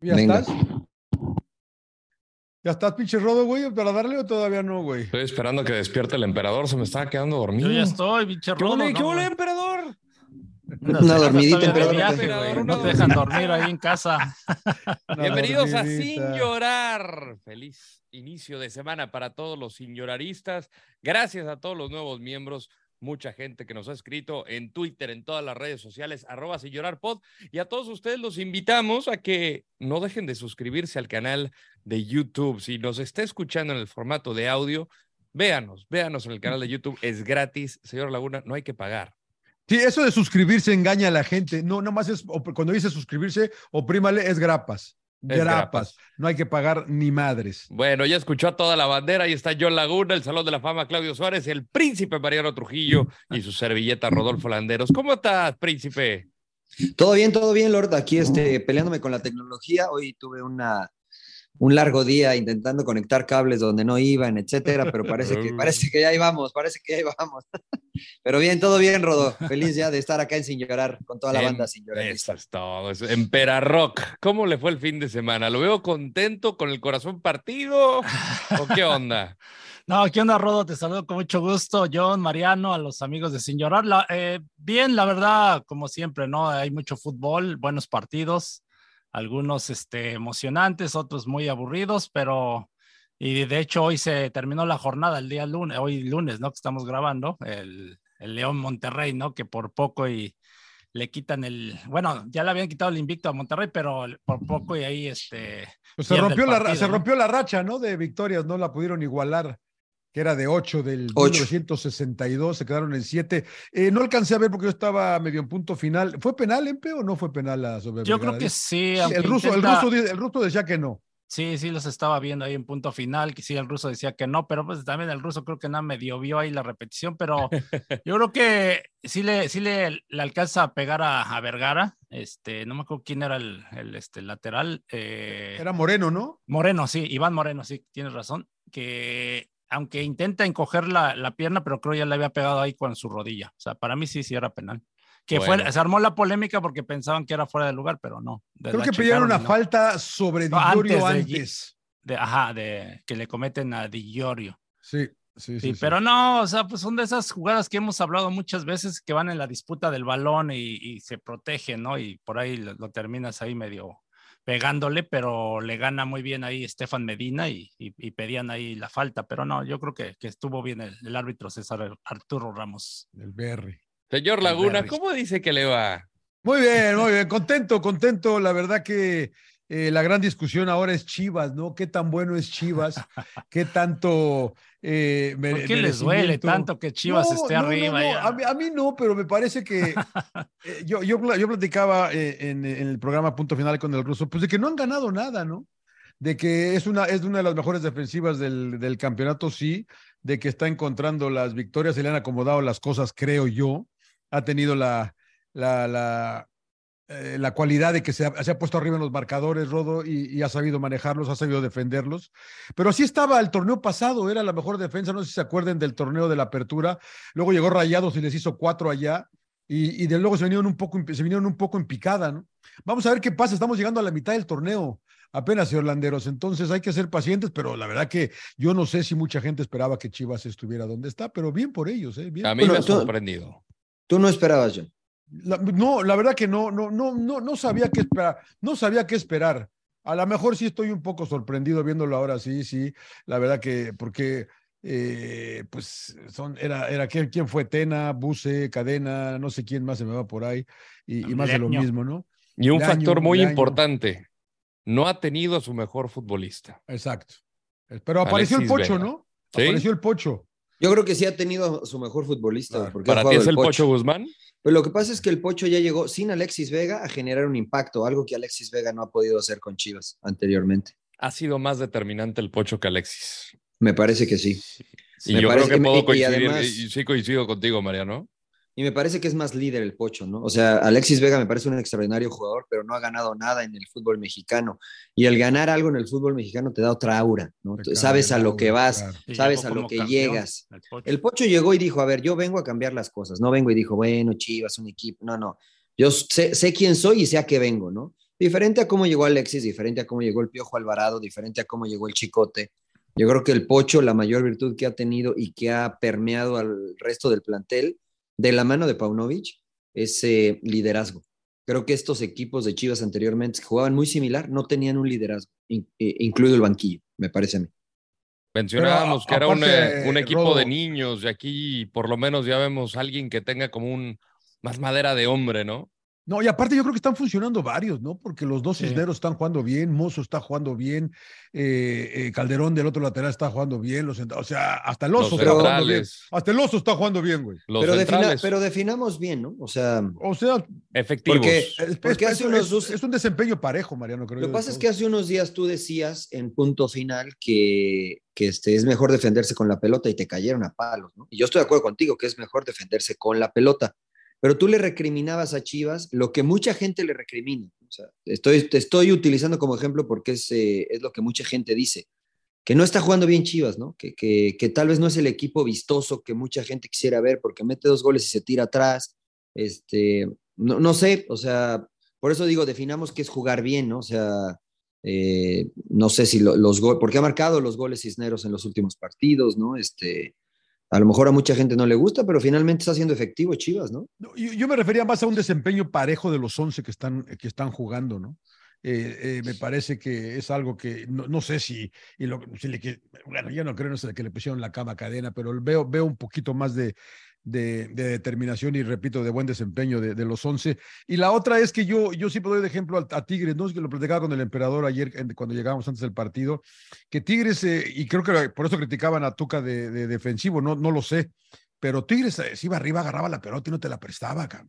¿Ya Venga. estás? ¿Ya estás, pinche rodo, güey, para darle o todavía no, güey? Estoy esperando que despierte el emperador, se me estaba quedando dormido. Yo ya estoy, pinche ¿Qué rodo. ole, no, qué ole, güey. emperador? Una dormidita, emperador, viaje, emperador, güey. una No te dejan dormir ahí en casa. Bienvenidos a. Sin Llorar. Feliz inicio de semana para todos los sin lloraristas. Gracias a todos los nuevos miembros. Mucha gente que nos ha escrito en Twitter, en todas las redes sociales, arroba sin llorar. Y a todos ustedes los invitamos a que no dejen de suscribirse al canal de YouTube. Si nos está escuchando en el formato de audio, véanos, véanos en el canal de YouTube. Es gratis, señor Laguna, no hay que pagar. Sí, eso de suscribirse engaña a la gente. No, nomás es, cuando dice suscribirse, oprímale, es grapas. Grapas. No hay que pagar ni madres. Bueno, ya escuchó a toda la bandera. Ahí está John Laguna, el Salón de la Fama Claudio Suárez, el príncipe Mariano Trujillo y su servilleta Rodolfo Landeros. ¿Cómo estás, príncipe? Todo bien, todo bien, Lord. Aquí este, peleándome con la tecnología. Hoy tuve una, un largo día intentando conectar cables donde no iban, etcétera, pero parece que, parece que ya íbamos, parece que ya íbamos. Pero bien, todo bien, Rodo. Feliz ya de estar acá en Sin Llorar, con toda la banda Sin Llorar. Eso es todo. Empera Rock. ¿Cómo le fue el fin de semana? ¿Lo veo contento, con el corazón partido? ¿O qué onda? No, ¿qué onda, Rodo? Te saludo con mucho gusto. John, Mariano, a los amigos de Sin Llorar. La- eh, bien, la verdad, como siempre, ¿no? Hay mucho fútbol, buenos partidos, algunos este, emocionantes, otros muy aburridos, pero... Y de hecho hoy se terminó la jornada, el día lunes, hoy lunes, ¿no? Que estamos grabando, el, el León Monterrey, ¿no? Que por poco y le quitan el, bueno, ya le habían quitado el invicto a Monterrey, pero por poco y ahí este... Pues se rompió, la, partido, se ¿no? rompió la racha, ¿no? De victorias, no la pudieron igualar, que era de 8 del Ocho. 1962, se quedaron en 7. no alcancé a ver porque yo estaba medio en punto final. ¿Fue penal, Empe, o no fue penal la sobre Yo creo que sí. El, ruso, el, ruso, el ruso decía que no. Sí, sí, los estaba viendo ahí en punto final, que sí, el ruso decía que no, pero pues también el ruso creo que nada medio vio ahí la repetición, pero yo creo que sí le, sí le, le alcanza a pegar a, a Vergara, este, no me acuerdo quién era el, el, este, lateral, eh, Era Moreno, ¿no? Moreno, sí, Iván Moreno, sí, tienes razón, que aunque intenta encoger la, la pierna, pero creo ya le había pegado ahí con su rodilla, o sea, para mí sí, sí era penal. Que Bueno. fue, se armó la polémica porque pensaban que era fuera de lugar, pero no. Creo que pidieron una no. falta sobre No, Dillorio antes de- antes. de, ajá, de que le cometen a Di Giorgio. Sí, sí, sí. Sí, sí. pero no, o sea, pues son de esas jugadas que hemos hablado muchas veces que van en la disputa del balón y, y se protegen, ¿no? Y por ahí lo, lo terminas ahí medio pegándole, pero le gana muy bien ahí Estefan Medina y, y- y pedían ahí la falta, pero no, yo creo que, que estuvo bien el, el árbitro César Arturo Ramos. El Berry. Señor Laguna. ¿cómo dice que le va? Muy bien, muy bien. Contento, contento. La verdad que eh, la gran discusión ahora es Chivas, ¿no? ¿Qué tan bueno es Chivas? ¿Qué tanto... eh, ¿Por mere- qué les duele tanto que Chivas No, esté no, arriba? no? A, mí, a mí no, pero me parece que eh, yo, yo, yo platicaba eh, en, en el programa Punto Final con el ruso, pues de que no han ganado nada, ¿no? De que es una, es una de las mejores defensivas del, del campeonato, sí, de que está encontrando las victorias, se le han acomodado las cosas, creo yo. Ha tenido la, la, la, eh, la cualidad de que se ha, se ha puesto arriba en los marcadores, Rodo, y, y ha sabido manejarlos, ha sabido defenderlos. Pero así estaba el torneo pasado, era la mejor defensa, no sé si se acuerden del torneo de la apertura. Luego llegó Rayados y les hizo cuatro allá, y, y de luego se vinieron un poco, en- se vinieron un poco en picada, ¿no? Vamos a ver qué pasa, estamos llegando a la mitad del torneo. Apenas, señor Landeros, entonces hay que ser pacientes, pero la verdad que yo no sé si mucha gente esperaba que Chivas estuviera donde está, pero bien por ellos, ¿eh? Bien. A mí Bueno, me ha tú- sorprendido. Tú no esperabas, John. La- no, la verdad que no, no, no, no, no sabía qué esperar, no sabía qué esperar. A lo mejor sí estoy un poco sorprendido viéndolo ahora, sí, sí, la verdad que, porque, eh, pues, son, era, era, ¿quién, fue? Tena, Buse, Cadena, no sé quién más se me va por ahí, y, y más de lo mismo, ¿no? Y un Leaño, factor muy Leaño. importante, no ha tenido a su mejor futbolista. Exacto. Pero apareció el Pocho, Vega. ¿no? ¿Sí? Apareció el Pocho. Yo creo que sí ha tenido su mejor futbolista. Claro. Porque ¿Para ti es el Pocho Guzmán? Pero lo que pasa es que el Pocho ya llegó sin Alexis Vega a generar un impacto, algo que Alexis Vega no ha podido hacer con Chivas anteriormente. Ha sido más determinante el Pocho que Alexis. Me parece que sí. Y Me yo creo que puedo coincidir, además- y sí coincido contigo, Mariano. Y me parece que es más líder el Pocho, ¿no? O sea, Alexis Vega me parece un extraordinario jugador, pero no ha ganado nada en el fútbol mexicano. Y el ganar algo en el fútbol mexicano te da otra aura, ¿no? Sabes a el lo que vas, claro. Sabes a lo que campeón, llegas. el Pocho. El Pocho llegó y dijo, a ver, yo vengo a cambiar las cosas, no vengo y dijo, bueno, Chivas, un equipo, no, no, yo sé, sé quién soy y sé a qué vengo, ¿no? Diferente a cómo llegó Alexis, diferente a cómo llegó el Piojo Alvarado, diferente a cómo llegó el Chicote. Yo creo que el Pocho, la mayor virtud que ha tenido y que ha permeado al resto del plantel, de la mano de Paunovic, es eh, liderazgo. Creo que estos equipos de Chivas anteriormente que jugaban muy similar, no tenían un liderazgo, eh, incluido el banquillo, me parece a mí. Mencionábamos Pero, que era un, eh, un equipo Rodo- de niños y aquí por lo menos ya vemos a alguien que tenga como un más madera de hombre, ¿no? No, y aparte yo creo que están funcionando varios, ¿no? Porque los dos Sí. Cisneros están jugando bien, Mozo está jugando bien, eh, eh, Calderón del otro lateral está jugando bien, los, o sea, hasta el Los oso está jugando bien. Hasta el oso está jugando bien, güey. los Pero, defina- pero definamos bien, ¿no? O sea, O sea, efectivos. porque- es, Porque es- hace es- unos dos- es un desempeño parejo, Mariano, creo Lo que pasa es que hace unos días tú decías en punto final que, que este, es mejor defenderse con la pelota y te cayeron a palos, ¿no? Y yo estoy de acuerdo contigo que es mejor defenderse con la pelota, pero tú le recriminabas a Chivas lo que mucha gente le recrimina. Estoy, estoy utilizando como ejemplo porque es, eh, es lo que mucha gente dice, que no está jugando bien Chivas, ¿no? Que, que, que tal vez no es el equipo vistoso que mucha gente quisiera ver porque mete dos goles y se tira atrás. Este, no, no sé, o sea, por eso digo, definamos qué es jugar bien, ¿no? O sea, eh, no sé si lo- los goles, porque ha marcado los goles Cisneros en los últimos partidos, ¿no? Este, a lo mejor a mucha gente no le gusta, pero finalmente está siendo efectivo Chivas, ¿no? Yo, yo me refería más a un desempeño parejo de los 11 que están, que están jugando, ¿no? Eh, eh, me parece que es algo que no, no sé si, y lo, si le, que- bueno, yo no creo no sé, que le pusieron la cama cadena, pero veo, veo un poquito más de, de, de determinación y repito, de buen desempeño de, de los 11. Y la otra es que yo, yo siempre doy de ejemplo a, a Tigres, ¿no? Es que lo platicaba con el emperador ayer en- cuando llegábamos antes del partido, que Tigres, eh, y creo que por eso criticaban a Tuca de, de defensivo, no, no lo sé, pero Tigres eh, iba arriba, agarraba la pelota y no te la prestaba, cabrón.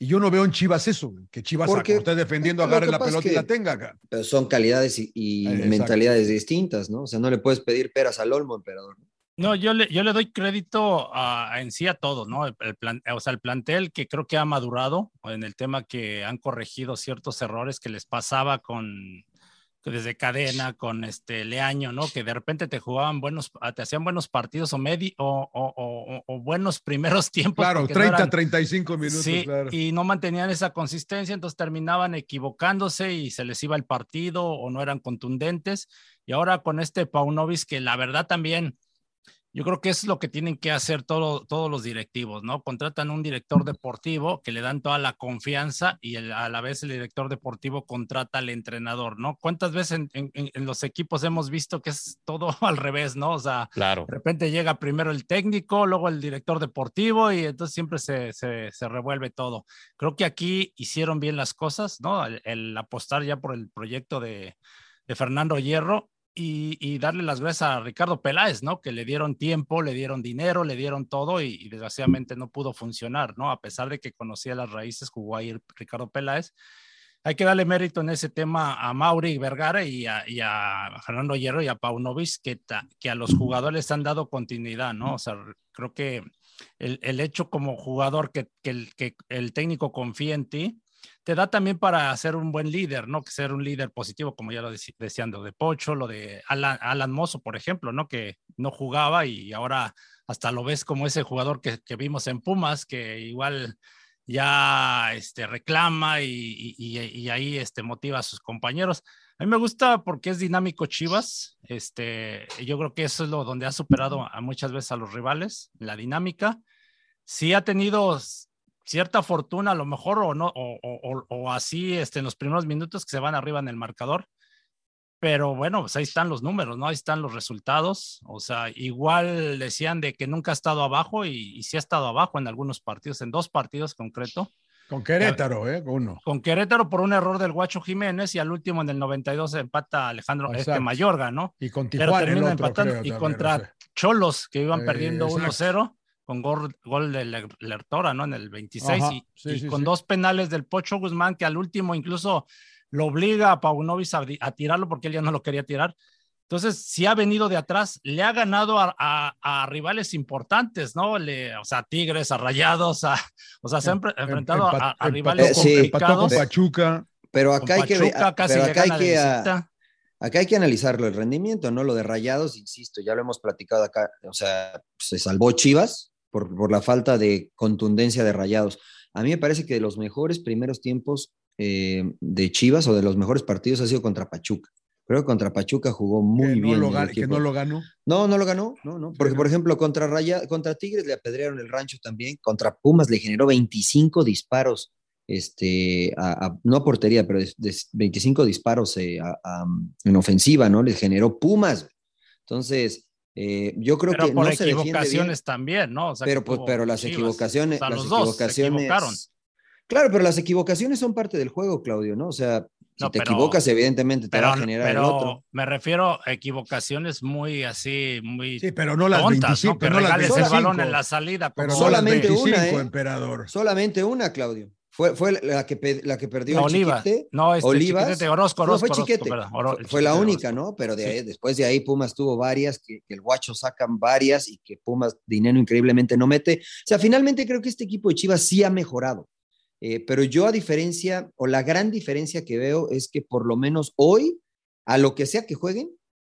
Y yo no veo en Chivas eso, que Chivas Porque- esté defendiendo agarre la es pelota y la tenga. Pero son calidades y, y Eh, mentalidades distintas, ¿no? O sea, no le puedes pedir peras al olmo, emperador. No, yo le, yo le doy crédito a, en sí a todo, ¿no? El, el plan, o sea, el plantel que creo que ha madurado en el tema que han corregido ciertos errores que les pasaba con desde cadena, con este Leaño, ¿no? Que de repente te jugaban buenos, te hacían buenos partidos o, medi, o, o, buenos primeros tiempos. Claro, porque no 30, eran- 35 minutos, Sí, claro. y no mantenían esa consistencia, entonces terminaban equivocándose y se les iba el partido o no eran contundentes. Y ahora con este Paunovis, que la verdad también, yo creo que es lo que tienen que hacer todo- todos los directivos, ¿no? Contratan un director deportivo que le dan toda la confianza y el- a la vez el director deportivo contrata al entrenador, ¿no? ¿Cuántas veces en, en- en los equipos hemos visto que es todo al revés, ¿no? O sea, Claro. de repente llega primero el técnico, luego el director deportivo y entonces siempre se, se, se revuelve todo. Creo que aquí hicieron bien las cosas, ¿no? El, el apostar ya por el proyecto de, de Fernando Hierro y, darle las gracias a Ricardo Peláez, ¿no? Que le dieron tiempo, le dieron dinero, le dieron todo y, desgraciadamente no pudo funcionar, ¿no? A pesar de que conocía las raíces, jugó ahí Ricardo Peláez hay que darle mérito en ese tema a Mauri Vergara y a, y a Fernando Hierro y a Paunovic, que, que a los jugadores han dado continuidad, ¿no? O sea, creo que el, hecho como jugador que el técnico confía en ti, te da también para ser un buen líder, ¿no? Que ser un líder positivo, como ya lo decían, de Pocho, lo de Alan, Alan Mozo, por ejemplo, ¿no? Que no jugaba y ahora hasta lo ves como ese jugador que, vimos en Pumas, que igual ya este, reclama y, y- ahí este, motiva a sus compañeros. A mí me gusta porque es dinámico Chivas. Este, yo creo que eso es lo donde ha superado muchas veces a los rivales, la dinámica. Sí ha tenido cierta fortuna, a lo mejor, o no, o, o- o- o así este, en los primeros minutos que se van arriba en el marcador. Pero bueno, pues ahí están los números, ¿no? Ahí están los resultados. O sea, igual decían de que nunca ha estado abajo y, y sí ha estado abajo en algunos partidos, en dos partidos concreto. Con Querétaro, ¿eh? Uno. Con Querétaro por un error del Guacho Jiménez y al último en el este, 92 empata Alejandro este. Mayorga, ¿no? Y con Pero Tijuana el termina otro, empatando creo, y también, contra no sé. Cholos, que iban Eh, perdiendo exacto. 1-0 con gol, gol de Ler- Lertora, ¿no? En el 26 Ajá, y, sí, y sí, con sí. dos penales del Pocho Guzmán, que al último incluso lo obliga a Paunovic a, a tirarlo porque él ya no lo quería tirar. Entonces, si ha venido de atrás, le ha ganado a, a- a rivales importantes, ¿no? Le, o sea, Tigres, a Rayados, a, o sea, se ha Em- enfrentado a, a rivales con complicados. Pachuca. Pero Con acá hay que ver, Pachuca casi pero le acá hay que, ah, acá hay que analizarlo el rendimiento, ¿no? Lo de Rayados, insisto, ya lo hemos platicado acá, o sea, se salvó Chivas por, por la falta de contundencia de Rayados. A mí me parece que de los mejores primeros tiempos eh, de Chivas o de los mejores partidos ha sido contra Pachuca. Creo que contra Pachuca jugó muy que no bien. lo que no lo ganó. No, no lo ganó, no, no. Porque, por ejemplo, contra Raya, contra Tigres le apedrearon el rancho también, contra Pumas le generó 25 disparos, este, a- a- no a portería, pero de, de 25 disparos eh, a- en ofensiva, ¿no? Le generó Pumas. Entonces, eh, yo creo Pero que por no se defiende bien, equivocaciones también, ¿no? O sea, pero, pues, pero las Chivas. equivocaciones, O sea, las los dos se equivocaciones, equivocaron. claro, pero las equivocaciones son parte del juego, Claudio, ¿no? O sea, si No, te pero- equivocas, evidentemente te Pero, va a generar el otro. me refiero a equivocaciones muy así, muy Sí, pero no las tontas, 25. ¿no? Que pero no las regales el 25, balón en la salida. Pero las Solamente 25, una, ¿eh? emperador. Solamente una, Claudio. Fue, fue la, que, la que perdió la Oliva. Chiquete. No, este Olivas. Chiquete de Orozco, No, Orozco, fue Orozco, Chiquete. perdón, Fue- la única, Orozco. ¿no? Pero de Sí. ahí- después de ahí Pumas tuvo varias, que, que el Guacho sacan varias y que Pumas dinero increíblemente no mete. O sea, finalmente creo que este equipo de Chivas sí ha mejorado. Eh, pero yo a diferencia, o la gran diferencia que veo es que por lo menos hoy, a lo que sea que jueguen,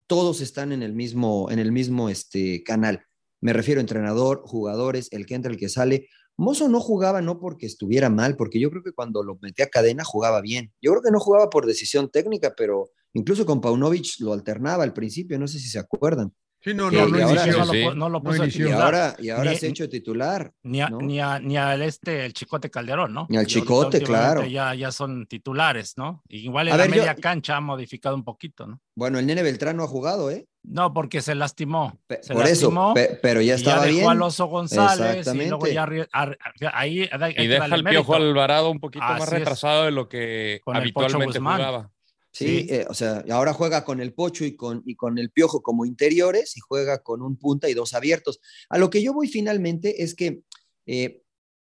todos están en el mismo, en el mismo este, canal. Me refiero a entrenador, jugadores, el que entra, el que sale. Mozo no jugaba no porque estuviera mal, porque yo creo que cuando lo metía a cadena jugaba bien. Yo creo que no jugaba por decisión técnica, pero incluso con Paunovic lo alternaba al principio, no sé si se acuerdan. Sí, no, no, no y ahora- inició. no, lo, no lo No puso inició. Y ahora, y ahora Ni- se ha hecho titular. Ni, a, ¿no? ni, a, ni al este, el Chicote Calderón, ¿no? Ni al Chicote, claro. Ya, ya son titulares, ¿no? Igual en A la ver, yo- media cancha ha modificado un poquito, ¿no? Bueno, el nene Beltrán no ha jugado, ¿eh? No, porque se lastimó. Pe- Se por lastimó eso, pe- pero ya y estaba dejó bien. a Alonso González y luego ya ahí hay- hay Y deja al Piojo. Alvarado un poquito más Así es. retrasado de lo que Con el habitualmente jugaba. Sí, Sí. eh, o sea, ahora juega con el Pocho y con, y con el Piojo como interiores y juega con un punta y dos abiertos. A lo que yo voy finalmente es que eh,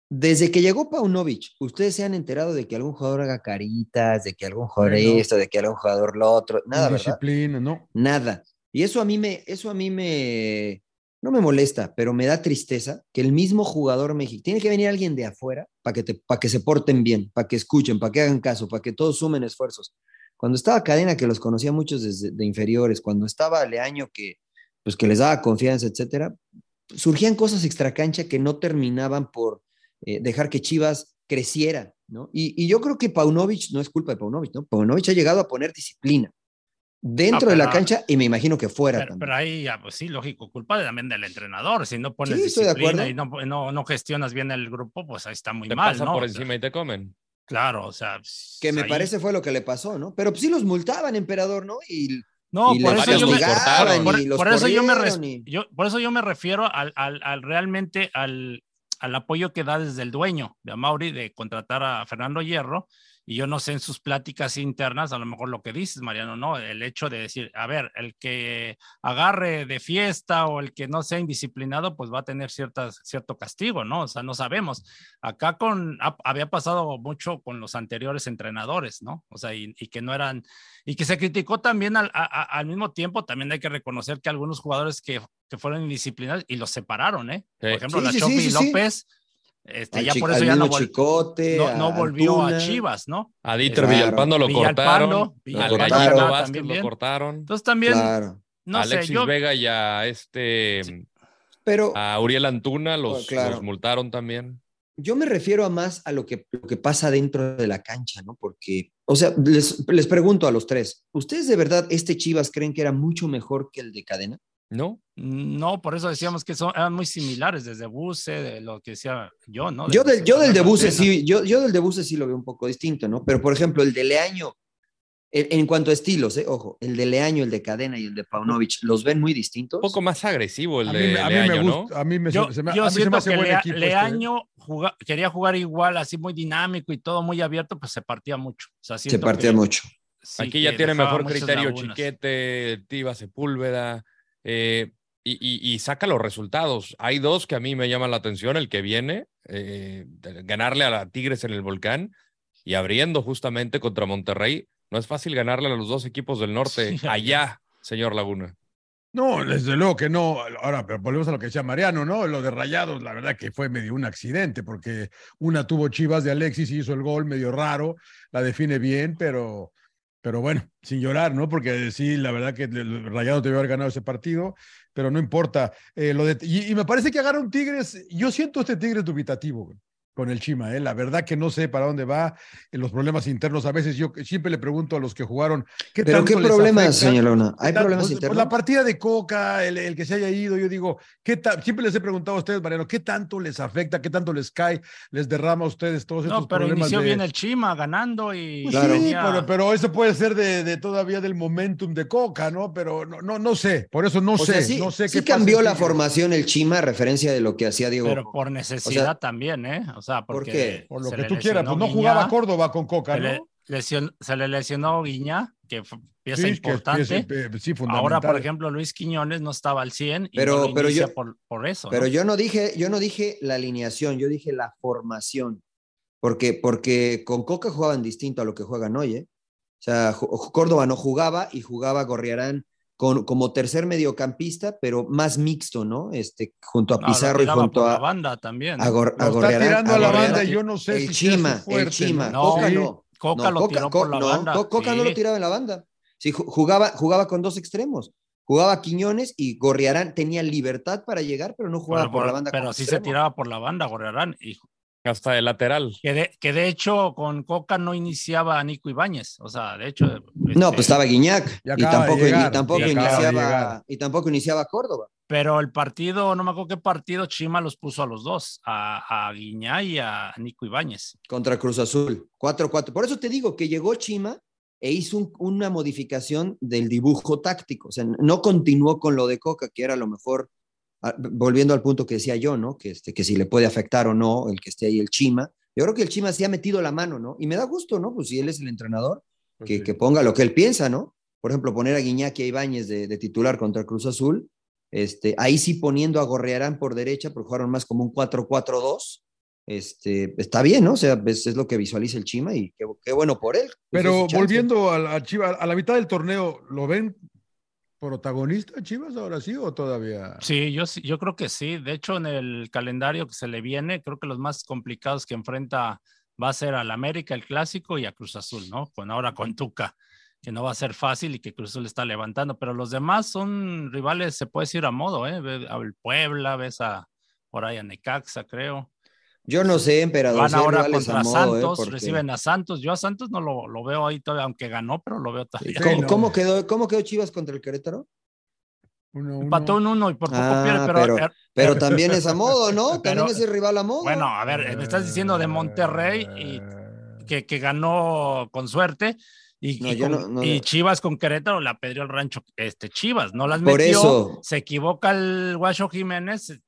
desde que llegó Paunovic, ustedes se han enterado de que algún jugador haga caritas, de que algún jugador no. esto, de que algún jugador lo otro, nada. Disciplina, ¿no? Nada. Y eso a mí me, eso a mí me, no me molesta, pero me da tristeza que el mismo jugador mexicano, tiene que venir alguien de afuera para que, te, para que se porten bien, para que escuchen, para que hagan caso, para que todos sumen esfuerzos. Cuando estaba Cadena, que los conocía muchos desde de inferiores, cuando estaba Leaño, que, pues, que les daba confianza, etcétera, surgían cosas extracancha que no terminaban por eh, dejar que Chivas creciera, ¿no? Y, y yo creo que Paunovic, no es culpa de Paunovic, ¿no? Paunovic ha llegado a poner disciplina dentro Ah, de la pero- cancha y me imagino que fuera Pero, también. pero ahí, ya, pues sí, lógico, culpa también del entrenador. Si no pones Sí, de disciplina y no, no, no gestionas bien el grupo, pues ahí está muy Te mal, pasan ¿no? por O sea, encima y te comen. Claro, o sea. que me ahí- parece fue lo que le pasó, ¿no? Pero pues, sí los multaban, emperador, ¿no? Y, No, y por eso, yo me, por, por eso yo me res- corrieron y- yo- por eso yo me refiero al, al- al realmente al, al apoyo que da desde el dueño de Amauri de contratar a Fernando Hierro. Y yo no sé en sus pláticas internas, a lo mejor lo que dices, Mariano, ¿no? El hecho de decir, a ver, el que agarre de fiesta o el que no sea indisciplinado, pues va a tener ciertas, cierto castigo, ¿no? O sea, no sabemos. Acá con, ha- había pasado mucho con los anteriores entrenadores, ¿no? O sea, y, y que no eran, y que se criticó también al, a- al mismo tiempo, también hay que reconocer que algunos jugadores que, que fueron indisciplinados y los separaron, ¿eh? Por Sí. ejemplo, Sí, la sí, sí. López, este, al ya por eso ya no, vol- Chicote, no, volvió a. Chivas, ¿no? A Dieter Claro. Villalpando lo Villalpando, cortaron. Villalpando Al cortaron. Vázquez También lo cortaron. Entonces también, Claro. no sé, Alexis yo, Vega y a este Pero a Uriel Antuna los, Oh, claro. los multaron también. yo me refiero a más a lo que, lo que pasa dentro de la cancha, ¿no? Porque, o sea, les, les pregunto a los tres, ¿ustedes de verdad este Chivas creen que era mucho mejor que el de Cadena? ¿No? no, por eso decíamos que son, eran muy similares, desde Buse, de lo que decía yo, ¿no? Yo del, yo del de Buse sí, yo, yo del de Buse sí lo veo un poco distinto, ¿no? Pero, por ejemplo, el de Leaño, en, en cuanto a estilos, ¿eh? Ojo, el de Leaño, el de Cadena y el de Paunovic, ¿los ven muy distintos? Un poco más agresivo el A de mí, me- a mí me Leaño, ¿no? gusta, a mí me, Yo, se me, yo a mí se me siento hace que buen Lea- equipo este, ¿eh? Leaño juga- quería jugar igual, así muy dinámico y todo muy abierto, pues se partía mucho. O sea, Se siento partía que- mucho. sí Aquí ya tiene mejor criterio lagunas. Chiquete, Tiva Sepúlveda. Eh, y, y, y, saca los resultados. Hay dos que a mí me llaman la atención, el que viene, eh, ganarle a la Tigres en el volcán y abriendo justamente contra Monterrey. No es fácil ganarle a los dos equipos del norte sí, allá, señor Laguna. No, desde luego que no. Ahora, pero volvemos a lo que decía Mariano, ¿no? Lo de Rayados, la verdad que fue medio un accidente, porque una tuvo Chivas de Alexis y hizo el gol medio raro, la define bien, pero, pero bueno, sin llorar, ¿no? Porque sí, la verdad que Rayado debió haber ganado ese partido, pero no importa. Eh, lo y, me parece que agarra un Tigres, yo siento este Tigres dubitativo, güey con el Chima. ¿eh? La verdad que no sé para dónde va en los problemas internos. A veces yo siempre le pregunto a los que jugaron. ¿qué ¿Pero qué problemas, señor Luna? ¿Hay problemas internos? Pues la partida de Coca, el, el, que se haya ido, yo digo, ¿qué siempre les he preguntado a ustedes, Mariano, ¿qué tanto les afecta? ¿Qué tanto les cae? ¿Les derrama a ustedes todos estos no, pero problemas? inició de... bien el Chima ganando y. Pues claro. Sí, pero, pero, eso puede ser de, de, todavía del momentum de Coca, ¿no? Pero no, no, no sé. Por eso no o sé. Sea, sí, no sé sí qué cambió la formación el Chima a referencia de lo que hacía Diego. Pero por necesidad o sea, también, ¿eh? O sea, porque. ¿Por qué? Por lo que tú quieras, pues no jugaba Guiñá, Córdoba con Coca, se. Le, lesion, se le lesionó Guiña, que fue pieza sí, importante. Que es pieza, sí, Ahora, por ejemplo, Luis Quiñones no estaba al 100 y pero, no pero yo, por, por, eso. Pero ¿no? yo no dije, yo no dije la alineación, yo dije la formación. Porque, porque con Coca jugaban distinto a lo que juegan hoy, ¿eh? O sea, Córdoba no jugaba y jugaba Gorriarán con, como tercer mediocampista, pero más mixto, ¿no? Este, junto a Pizarro no, y junto a la banda también. A, Gor, a está Gorriarán, tirando a, la banda y yo no sé el si Chima, fuerte, el Chima, no, Coca sí. no. Coca no, lo Coca, tiró por la no, banda. Coca sí. no lo tiraba en la banda. Sí, jugaba, jugaba con dos extremos. Jugaba Quiñones y Gorriarán tenía libertad para llegar, pero no jugaba pero, por la banda. Pero sí extremo. se tiraba por la banda, Gorriarán. Y hasta de lateral. Que de, que de, hecho con Coca no iniciaba a Nico Ibáñez. O sea, de hecho. Este, no, pues estaba Guiñac. Y, tampoco, llegar, y tampoco y iniciaba. Y tampoco iniciaba Córdoba. Pero el partido, no me acuerdo qué partido, Chima los puso a los dos, a, a Guiñá y a Nico Ibáñez. Contra Cruz Azul. 4-4. Por eso te digo que llegó Chima e hizo un, una modificación del dibujo táctico. O sea, no continuó con lo de Coca, que era a lo mejor volviendo al punto que decía yo, ¿no? Que, este, que si le puede afectar o no el que esté ahí el Chima. Yo creo que el Chima sí ha metido la mano, ¿no? Y me da gusto, ¿no? Pues si él es el entrenador, que, que ponga lo que él piensa, ¿no? Por ejemplo, poner a Guiñaki a Ibáñez de, de, titular contra Cruz Azul, este, ahí sí poniendo a Gorrearán por derecha, porque jugaron más como un 4-4-2. Este, está bien, ¿no? O sea, es, es, lo que visualiza el Chima y qué, qué bueno por él. Pero volviendo a, a Chiva, a la mitad del torneo, ¿lo ven protagonista Chivas ahora sí o todavía? Sí, yo yo creo que sí. De hecho, en el calendario que se le viene, creo que los más complicados que enfrenta va a ser al América, el clásico, y a Cruz Azul, ¿no? Con ahora con Tuca, que no va a ser fácil y que Cruz Azul está levantando, pero los demás son rivales, se puede decir a modo, ¿eh? Al Puebla, ves a por ahí a Necaxa, creo. Yo no sé, emperador. Van ahora contra modo, Santos, eh, porque... reciben a Santos. Yo a Santos no lo, lo, veo ahí todavía, aunque ganó, pero lo veo todavía. ¿Cómo, no. ¿cómo, quedó, ¿Cómo quedó Chivas contra el Querétaro? Uno, uno. Empató un uno y por poco ah, pierde, pero, pero, pero, pero, también es a modo, ¿no? También es el rival a modo. Bueno, a ver, me estás diciendo de Monterrey y que, que ganó con suerte. Y, no, y, con, no, no, y, Chivas con Querétaro la pedrió el rancho este Chivas, no las por metió, eso. se equivoca el Guacho Jiménez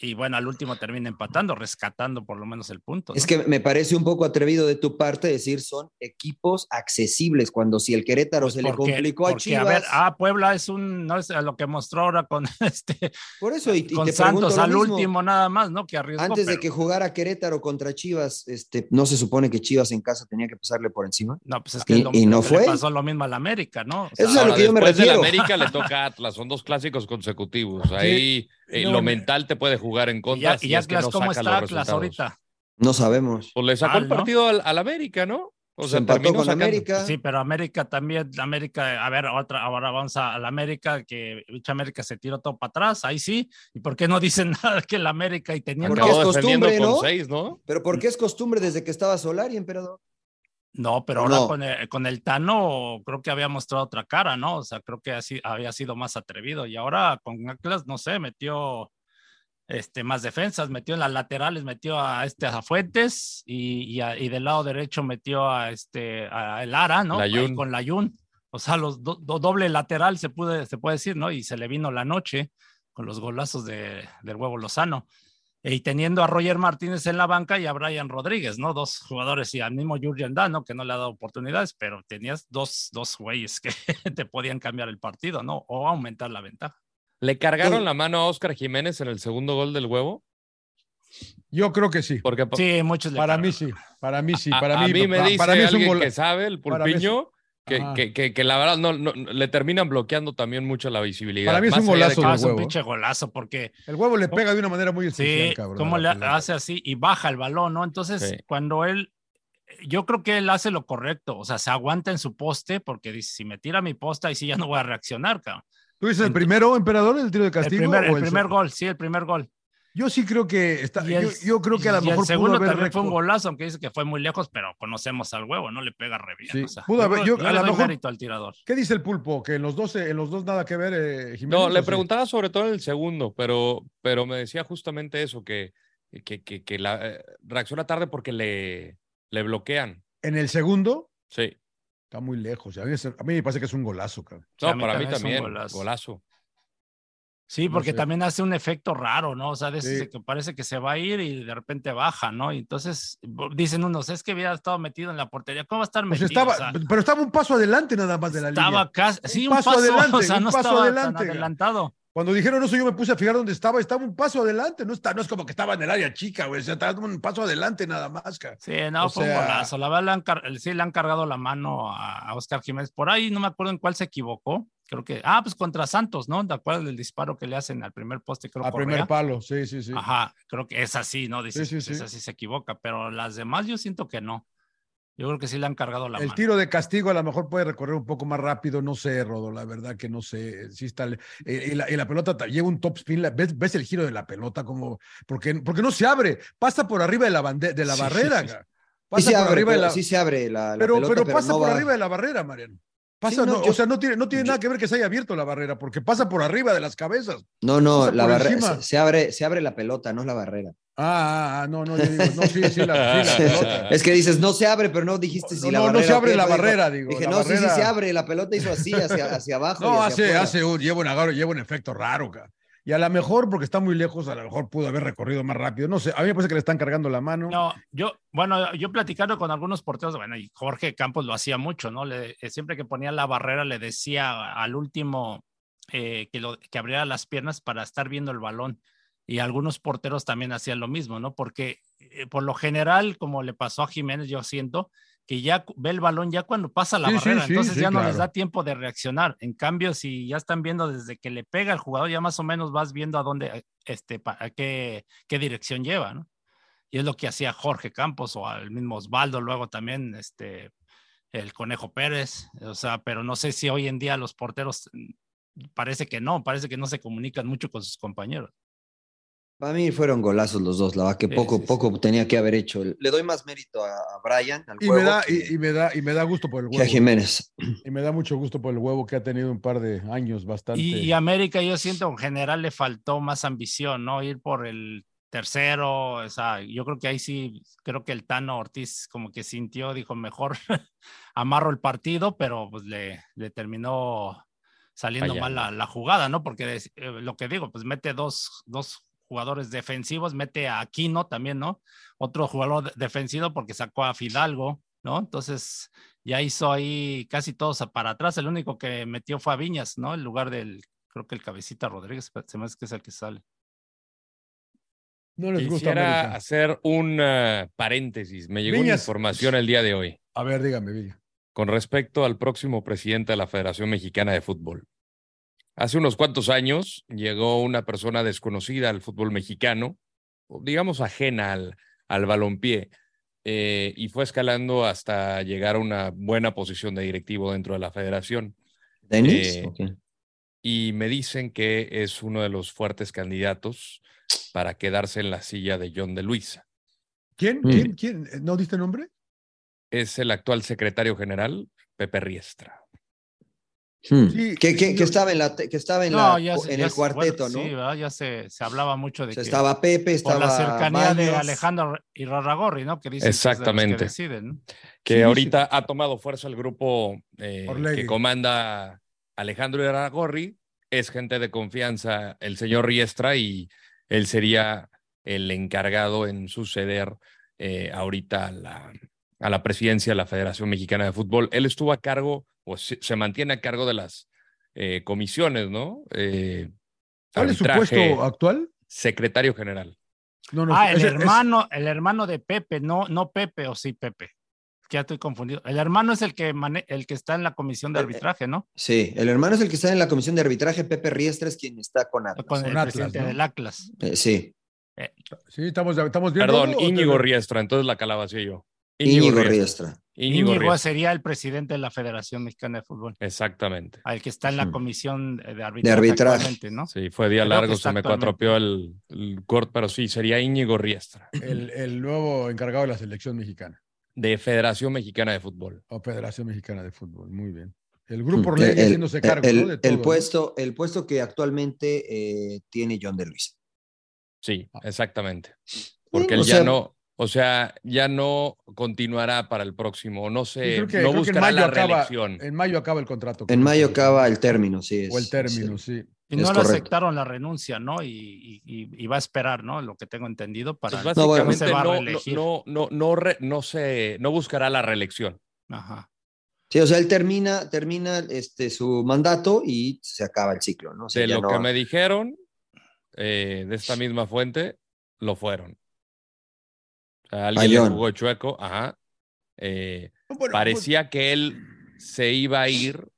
y bueno, al último termina empatando, rescatando por lo menos el punto. ¿no? Es que me parece un poco atrevido de tu parte decir son equipos accesibles, cuando si el Querétaro pues se porque, le complicó porque, a Chivas. A ver, ah, Puebla es un, no es lo que mostró ahora con este. Por eso, y, con y te Santos al mismo. último nada más, ¿no? Que arriesgó. Antes pero... de que jugara Querétaro contra Chivas, este, no se supone que Chivas en casa tenía que pasarle por encima. No, pues es que y, lo, y no fue. pasó lo mismo al América, ¿no? O sea, Eso es a lo que yo me después refiero. del América le toca a Atlas, son dos clásicos consecutivos. Ahí Sí. Eh, No, lo mental te puede jugar en Y, contra. ya- si y es que Atlas, no ¿cómo está los Atlas ahorita? No sabemos. Pues le sacó Mal, el partido al, al América, ¿no? O Se sea, empató terminó con sacando. América. Sí, pero América también, América, a ver, otra, ahora vamos a, a la América, que dicha América se tiró todo para atrás, ahí sí. ¿Y por qué no dicen nada que la América y teniendo Porque es costumbre, con ¿no? seis, ¿no? Pero ¿por qué es costumbre desde que estaba Solari, emperador? No, pero ¿O ahora no? con, el, con el Tano creo que había mostrado otra cara, ¿no? O sea, creo que así, había sido más atrevido. Y ahora con Atlas, no sé, metió este, más defensas, metió en las laterales, metió a, este, a Fuentes y, y, a- y del lado derecho metió a, este, a el Ara, ¿no? Layún. Ahí Con Layún. O sea, los do- do- doble lateral se puede, se puede decir, ¿no? Y se le vino la noche con los golazos de, del huevo Lozano. Y teniendo a Roger Martínez en la banca y a Brian Rodríguez, ¿no? Dos jugadores y al mismo Jurgen Dano, que no le ha dado oportunidades, pero tenías dos, dos güeyes que te podían cambiar el partido, ¿no? O aumentar la ventaja. ¿Le cargaron la mano a Oscar Jiménez en el segundo gol del huevo? Yo creo que sí. Porque sí, muchos le para mí sí, para mí sí, para a mí, mí me para, dice para mí es un alguien gol. que sabe, el mí pulpiño, que, que, que, que la verdad no, no- le terminan bloqueando también mucho la visibilidad. Para mí es Más un de golazo es un pinche golazo porque El huevo le pega de una manera muy especial, Sí, cabrón. cómo a le hace así y baja el balón, ¿no? Entonces, Sí. cuando él, yo creo que él hace lo correcto, o sea, se aguanta en su poste porque dice, si me tira mi poste, ahí sí ya no voy a reaccionar, cabrón. ¿Tú dices el primero, emperador, el tiro de El castigo? primer, o el primer gol, sí, el primer gol. Yo sí creo que está. El- yo, yo creo que a lo y mejor el segundo pudo haber también fue un golazo, aunque dice que fue muy lejos, pero conocemos al huevo, no le pega re bien. Sí, o sea, pudo haber- yo- le a lo mejor- al tirador. ¿Qué dice el pulpo? Que en los dos, en los dos nada que ver, eh, Jiménez. No, le preguntaba sobre todo en el segundo, pero, pero me decía justamente eso, que, que, que, que la, eh, reacciona tarde porque le, le bloquean. En el segundo, Sí. está muy lejos. A mí, es- a mí me parece que es un golazo, cabrón. No, a mí para mí también es un. Golazo. Sí, No porque sé. también hace un efecto raro, ¿no? O sea, de Sí. que parece que se va a ir y de repente baja, ¿no? Y entonces dicen unos, es que había estado metido en la portería. ¿Cómo va a estar Pues metido? estaba, O sea, pero estaba un paso adelante nada más de la estaba línea. casi, sí, un paso paso, adelante, o sea, un no paso estaba adelante, tan adelantado. Cuando dijeron eso, yo me puse a fijar dónde estaba. Estaba un paso adelante. No, está, no es como que estaba en el área chica, güey. O sea, estaba un paso adelante nada más, cabrón. Sí, no, O fue sea- un golazo. La verdad, le han car- sí le han cargado la mano a, Oscar Jiménez. Por ahí no me acuerdo en cuál se equivocó. Creo que, ah, pues contra Santos, ¿no? ¿Te acuerdas del disparo que le hacen al primer poste? Creo Correa? primer palo, sí, sí, sí. Ajá, creo que es así, ¿no? Dices, sí, pues, sí. esa sí se equivoca, pero las demás yo siento que no. Yo creo que sí le han cargado la El mano. tiro de castigo a lo mejor puede recorrer un poco más rápido, no sé, Rodo, la verdad que no sé. Sí está, eh, y, la, y la pelota ta- lleva un top spin, la- ves, ves el giro de la pelota como, porque, porque no se abre, pasa por arriba de la, bande- de la Sí, barrera, sí. Sí pasa se por abre, arriba de pero- la, sí se abre la, la pero, pelota, pero pasa no por va- arriba de la barrera, Mariano. Pasa, no, no, yo- o sea, no tiene, no tiene yo- nada que ver que se haya abierto la barrera, porque pasa por arriba de las cabezas. No, no, la barrera se, se abre, se abre la pelota, no la barrera. Ah, ah, ah, no, no, yo digo, no, sí, sí, la, sí, la pelota. Es que dices, no se abre, pero no dijiste si No, la no, no barrera. se abre la barrera, digo, Dije, no, sí, sí barrera- se abre, la pelota hizo así, hacia, hacia abajo. y No, hacia hace, afuera. hace un, lleva un agarro, lleva un efecto raro, ca. Y a lo mejor, porque está muy lejos, a lo mejor pudo haber recorrido más rápido. No sé, a mí me parece que le están cargando la mano. No, yo, bueno, yo platicando con algunos porteros, bueno, y Jorge Campos lo hacía mucho, ¿no? Le, eh, siempre que ponía la barrera le decía al último eh, que, lo, que abriera las piernas para estar viendo el balón. Y algunos porteros también hacían lo mismo, ¿no? Porque eh, por lo general, como le pasó a Jiménez, yo siento que ya ve el balón ya cuando pasa la Sí, barrera, sí, entonces sí, ya no les da tiempo de reaccionar. En cambio, si ya están viendo desde que le pega el jugador, ya más o menos vas viendo a dónde, este, pa- a qué, qué dirección lleva, ¿no? Y es lo que hacía Jorge Campos o al mismo Osvaldo, luego también este, el Conejo Pérez, o sea, pero no sé si hoy en día los porteros mm, parece que no, parece que no se comunican mucho con sus compañeros. Para mí fueron golazos los dos, la verdad que poco, sí, sí. poco tenía que haber hecho. Le doy más mérito a, a Brian, al y, me huevo, da, que, y, y me da, y me da gusto por el que a huevo. Jiménez. Y me da mucho gusto por el huevo que ha tenido un par de años bastante. Y, y América, yo siento en general le faltó más ambición, ¿no? Ir por el tercero, o sea, yo creo que ahí sí, creo que el Tano Ortiz como que sintió, dijo, mejor amarro el partido, pero pues le, le terminó saliendo mal la, la jugada, ¿no? Porque eh, lo que digo, pues mete dos, dos jugadores defensivos, mete a Aquino también, ¿no? Otro jugador de- defensivo porque sacó a Fidalgo, ¿no? Entonces ya hizo ahí casi todos para atrás. El único que metió fue a Viñas, ¿no? En lugar del, creo que el cabecita Rodríguez, se me hace que es el que sale. no les gusta Quisiera América. hacer un eh, paréntesis. Me llegó una información el día de hoy A ver, dígame, Villa. con respecto al próximo presidente de la Federación Mexicana de Fútbol. Hace unos cuantos años llegó una persona desconocida al fútbol mexicano, digamos ajena al, al balompié, eh, y fue escalando hasta llegar a una buena posición de directivo dentro de la federación. ¿Denis? Eh, Ok. y me dicen que es uno de los fuertes candidatos para quedarse en la silla de John de Luisa. ¿Quién? Mm. ¿Quién? ¿Quién? ¿No diste nombre? Es el actual secretario general, Pepe Riestra. Hmm. sí, que, estaba en, la, que estaba en, No, la, ya en ya el cuarteto, bueno, ¿no? Sí, ¿verdad? ya se, se hablaba mucho de O sea, que estaba Pepe, por estaba la cercanía de. Alejandro y Rarragorri, ¿no? Que dicen que es de los Exactamente. que deciden, ¿no? que Sí, sí. ahorita ha tomado fuerza el grupo eh, que comanda Alejandro Iraragorri, es gente de confianza el señor Riestra y él sería el encargado en suceder eh, ahorita a la, a la presidencia de la Federación Mexicana de Fútbol. Él estuvo a cargo, o se, se mantiene a cargo de las eh, comisiones, ¿no? Eh, ¿Cuál es su puesto actual? secretario general. No, no, ah, el es- es- hermano, el hermano de Pepe, no, no Pepe, o sí Pepe. Que ya estoy confundido. El hermano es el que mane- el que está en la comisión de Eh, arbitraje, ¿no? Sí, el hermano es el que está en la comisión de arbitraje, Pepe Riestra es quien está con Atlas. Con el Atlas, presidente ¿no? del Atlas. Eh, sí, sí, estamos, estamos viendo. Perdón, Íñigo Riestra, entonces la calabacé yo. Íñigo Riestra. Íñigo Íñigo Riestra. sería el presidente de la Federación Mexicana de Fútbol, Exactamente. al que está en la comisión de arbitraje, arbitraje. actualmente, ¿no? Sí, fue día Creo largo, que se me cuatropeó el, el corte, pero sí, sería Íñigo Riestra, El, el nuevo encargado de la selección mexicana de Federación Mexicana de Fútbol. o Federación Mexicana de Fútbol. Muy bien. El grupo Orlegui el- haciéndose cargo el- ¿no? de el puesto, el puesto que actualmente eh, tiene John de Luis. Sí, Ah. exactamente. Porque él ya sea- no, o sea, ya no continuará para el próximo, no Sí, sé, creo que- no creo que en buscará mayo la acaba- reelección. En mayo acaba el contrato. con En mayo acaba el término, sí. Es, O el término, es- sí. Y no le aceptaron la renuncia, ¿no? Y, y- y- va a esperar, ¿no? Lo que tengo entendido para. Pues No, bueno. básicamente se va a no, no, reelegir. no, no, no, re- no se, no buscará la reelección. Ajá. Sí, o sea, él termina, termina este, su mandato y se acaba el ciclo, ¿no? O sea, de lo no- que me dijeron eh, de esta misma fuente, lo fueron. Alguien le jugó chueco, ajá. Eh, Bueno, parecía que él se iba a ir,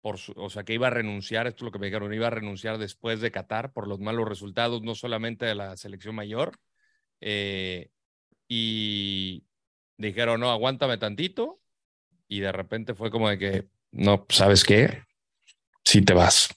por su- o sea, que iba a renunciar, esto es lo que me dijeron, iba a renunciar después de Qatar por los malos resultados, no solamente de la selección mayor. eh, y dijeron, no, aguántame tantito. Y de repente fue como de que, no, ¿sabes qué? Sí te vas.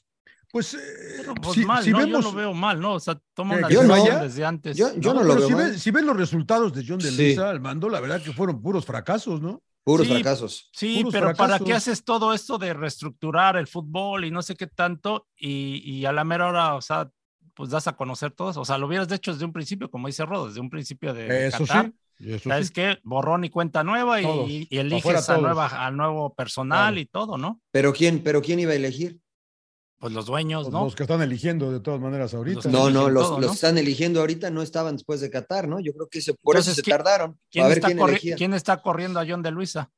Pues, eh, Pero, pues si, mal, si ¿no? vemos, Yo lo veo mal, ¿no? O sea, toma ¿Qué? una Yo no. decisión desde antes. Yo- yo no lo veo si, mal. ven, si ven los resultados de John de Sí. Luisa al mando, la verdad que fueron puros fracasos, ¿no? Puros Sí, fracasos. Sí, puros pero ¿para qué haces todo esto de reestructurar el fútbol y no sé qué tanto? Y, y a la mera hora, o sea, pues das a conocer todo eso. O sea, lo hubieras hecho desde un principio, como dice Rodo, desde un principio de, de Eso Qatar. sí. Eso ¿Sabes sí. qué? Borrón y cuenta nueva y, eliges a nueva, al nuevo personal Claro. y todo, ¿no? Pero ¿quién, pero ¿quién iba a elegir? Pues los dueños, ¿no? los que están eligiendo de todas maneras ahorita. Los No, no, los, todo, los ¿no? que están eligiendo ahorita no estaban después de Qatar, ¿no? Yo creo que ese- por Entonces, eso se ¿quién- tardaron. ¿Quién, a ver está quién corri- quién está corriendo a John de Luisa?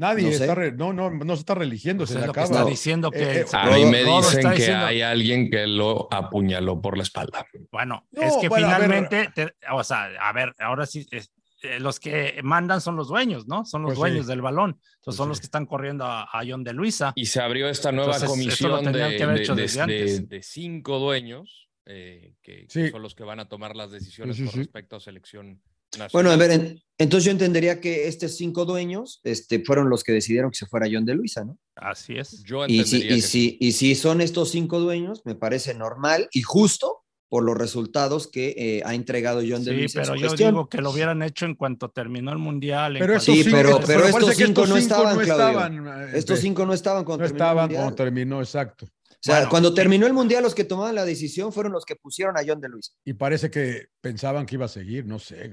Nadie No sé. está, re- no, no, no se está religiendo, Pues se es le acaba. está diciendo que Eh, eh, A mí me dicen que diciendo- hay alguien que lo apuñaló por la espalda. Bueno, No, es que bueno, a ver. finalmente, te- o sea, a ver, ahora sí, es- eh, los que mandan son los dueños, ¿no? Son los Pues sí. dueños del balón. Entonces Pues son sí. los que están corriendo a, a John de Luisa. Y se abrió esta nueva Entonces, comisión de, tendrían que haber de- hecho de- desde de- antes. de cinco dueños eh, que, son los que van a tomar las decisiones Sí, sí, con sí. respecto a selección nacional. Bueno, a ver, en- entonces yo entendería que estos cinco dueños este, fueron los que decidieron que se fuera John de Luisa, ¿no? Así es. Yo Y si, y, que si, y si son estos cinco dueños, me parece normal y justo por los resultados que eh, ha entregado John de Sí, Luisa en pero su yo gestión. digo que lo hubieran hecho en cuanto terminó el mundial. Pero estos Sí, cinco, pero- pero parece estos que cinco no estaban, no estaban, eh, Estos cinco no estaban cuando no terminó el estaban mundial. cuando terminó, exacto. O sea, Bueno, cuando sí. terminó el mundial, los que tomaban la decisión fueron los que pusieron a John de Luisa. Y parece que pensaban que iba a seguir, no sé.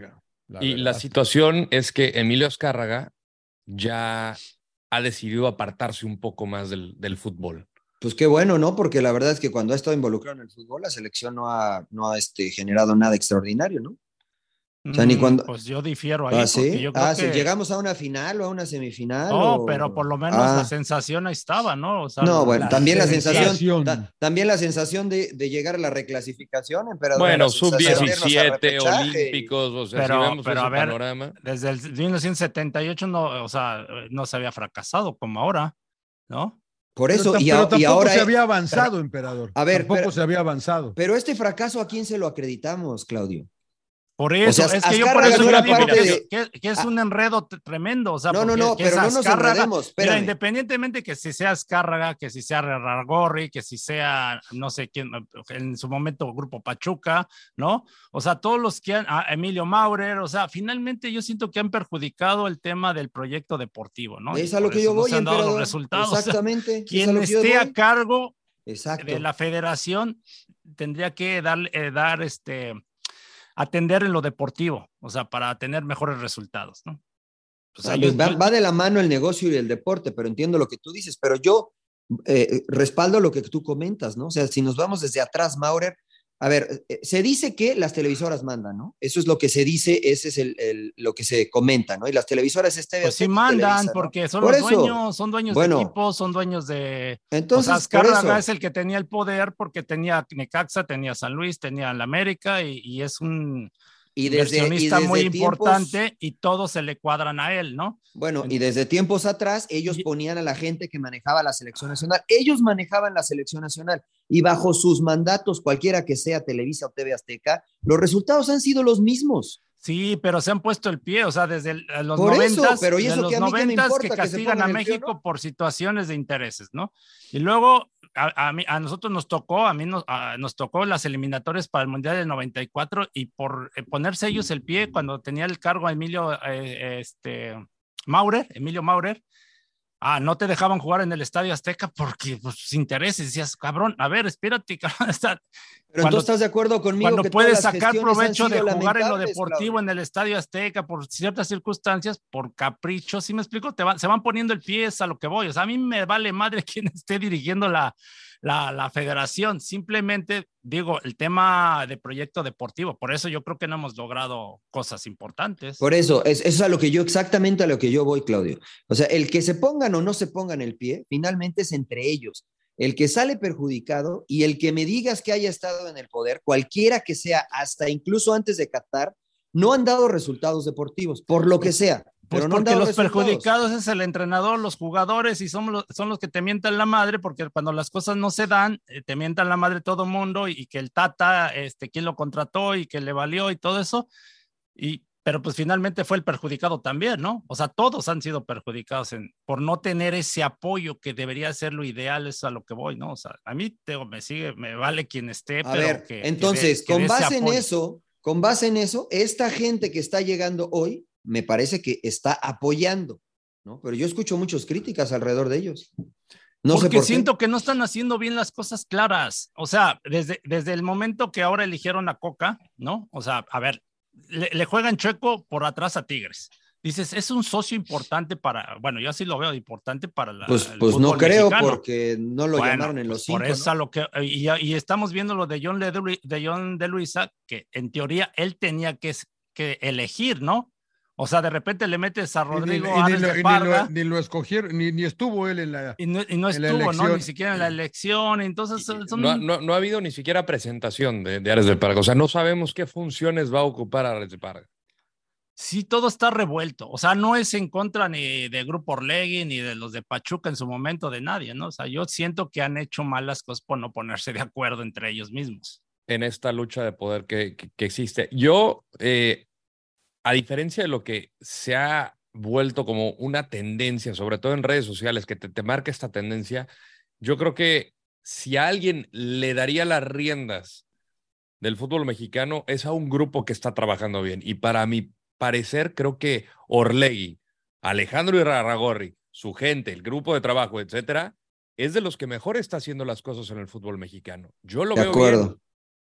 y la situación es que Emilio Azcárraga ya ha decidido apartarse un poco más del, del fútbol. Pues qué bueno, ¿no? Porque la verdad es que cuando ha estado involucrado en el fútbol, la selección no ha, no ha este, generado nada extraordinario, ¿no? O sea, ni Mm, cuando- Pues yo difiero ahí. Ah, sí. yo creo Ah, si que- llegamos a una final o a una semifinal. No, o- pero por lo menos Ah. la sensación ahí estaba, ¿no? O sea, No, bueno, la también la sensación. sensación, ta- también la sensación de, de llegar a la reclasificación, emperador. Bueno, la sensación de irnos a sub-17, repechaje. olímpicos, o sea, Pero- si vemos pero ese a ver, panorama. desde el 1978 no, o sea, no se había fracasado como ahora, ¿no? Por eso, y, pero y tampoco ahora. se había avanzado, emperador. A ver, tampoco pero- se había avanzado. Pero este fracaso, ¿a quién se lo acreditamos, Claudio? Por eso, sea, es que yo por eso yo digo que, de- que- que es un enredo tremendo, o sea, no, no, no, pero no nos enredemos. Mira, independientemente que si sea Azcárraga, que si sea Rargorri, que si sea, no sé quién, en su momento Grupo Pachuca, ¿no? O sea, todos los que han, a Emilio Maurer, o sea, finalmente yo siento que han perjudicado el tema del proyecto deportivo, ¿no? es a lo que yo voy, han dado los resultados. o sea, Exactamente. es a quien esté a cargo Exacto. de la federación tendría que dar, eh, dar este, atender en lo deportivo, o sea, para tener mejores resultados, ¿no? O sea, Ah, pues va, de la mano el negocio y el deporte, pero entiendo lo que tú dices, pero yo eh, respaldo lo que tú comentas, ¿no? O sea, si nos vamos desde atrás, Maurer, a ver, eh, se dice que las televisoras mandan, ¿no? Eso es lo que se dice, ese es el, el- lo que se comenta, ¿no? Y las televisoras este Pues sí mandan, porque son los dueños, son dueños Bueno. de equipos, son dueños de. Entonces, o sea, Azcárraga es el que tenía el poder porque tenía Necaxa, tenía San Luis, tenía la América y, y es un y desde, y inversionista desde muy tiempos- importante y todos se le cuadran a él, ¿no? Bueno, y desde tiempos atrás ellos Y- ponían a la gente que manejaba la selección nacional. Ellos manejaban la selección nacional y bajo sus mandatos, cualquiera que sea Televisa o TV Azteca, los resultados han sido los mismos. Sí, pero se han puesto el pie, o sea, desde el- los Por eso, noventas, pero ¿y de eso los qué? A mí qué me noventas importa que que castigan a pie México no? por situaciones de intereses, ¿no? Y luego a, a mí, a nosotros nos tocó, a mí nos, a- nos tocó las eliminatorias para el Mundial del 94 y por eh, ponerse ellos el pie cuando tenía el cargo a Emilio eh, este, Maurer, Emilio Maurer, Ah, no te dejaban jugar en el Estadio Azteca porque pues, sus intereses. Decías, cabrón, a ver, espérate, cabrón. está- Pero Cuando- tú estás de acuerdo conmigo cuando que puedes sacar provecho de jugar en lo deportivo en el Estadio Azteca por ciertas circunstancias, por capricho, ¿sí me explico? Te van, se van poniendo el pie a lo que voy. O sea, a mí me vale madre quien esté dirigiendo la, la, la federación. Simplemente digo, el tema de proyecto deportivo. Por eso yo creo que no hemos logrado cosas importantes. Por eso, es, eso es a lo que yo, exactamente a lo que yo voy, Claudio. O sea, el que se pongan o no se pongan el pie, finalmente es entre ellos. El que sale perjudicado y el que me digas que haya estado en el poder, cualquiera que sea, hasta incluso antes de Qatar, no han dado resultados deportivos, por lo que sea. Pues pero no han porque los resultados. perjudicados es el entrenador, los jugadores y son los, son los que te mientan la madre porque cuando las cosas no se dan, eh, te mientan la madre todo mundo y, y que el Tata, este, quién lo contrató y que le valió y todo eso. Y, pero pues finalmente fue el perjudicado también, ¿no? O sea, todos han sido perjudicados en, por no tener ese apoyo que debería ser lo ideal, es a lo que voy, ¿no? O sea, a mí digo, me sigue, me vale quien esté, A pero ver, que- que dé- entonces, que con base en eso, con base en eso, esta gente que está llegando hoy, me parece que está apoyando, ¿no? Pero yo escucho muchas críticas alrededor de ellos. No sé Porque por qué. siento que no están haciendo bien las cosas claras. O sea, desde, desde el momento que ahora eligieron a Coca, ¿no? O sea, a ver, le, le juegan chueco por atrás a Tigres. Dices, es un socio importante para, bueno, yo así lo veo importante para la. Pues, el pues no creo mexicano. porque no lo Bueno, llamaron en pues los cinco. Por eso lo que, y, y estamos viendo lo de John, de John de Luisa, que en teoría él tenía que, que elegir, ¿no? O sea, de repente le metes a Y ni- Rodrigo y ni Ares lo- de y ni Parga. lo, ni lo escogieron, ni, ni estuvo él en la. Y no, y no estuvo, ¿no? Ni siquiera en la elección. Entonces, son, No, ha- no- no ha habido ni siquiera presentación de, de Ares de Parga. O sea, no sabemos qué funciones va a ocupar Ares de Parga. sí, todo está revuelto. O sea, no es en contra ni de Grupo Orlegui, ni de los de Pachuca en su momento, de nadie, ¿no? O sea, yo siento que han hecho mal las cosas por no ponerse de acuerdo entre ellos mismos. en esta lucha de poder que, que- que existe. Yo, eh, a diferencia de lo que se ha vuelto como una tendencia, sobre todo en redes sociales, que te, te marca esta tendencia, yo creo que si a alguien le daría las riendas del fútbol mexicano es a un grupo que está trabajando bien. Y para mi parecer, creo que Orlegui, Alejandro Irarragorri, su gente, el grupo de trabajo, etcétera, es de los que mejor está haciendo las cosas en el fútbol mexicano. Yo lo De veo acuerdo. bien.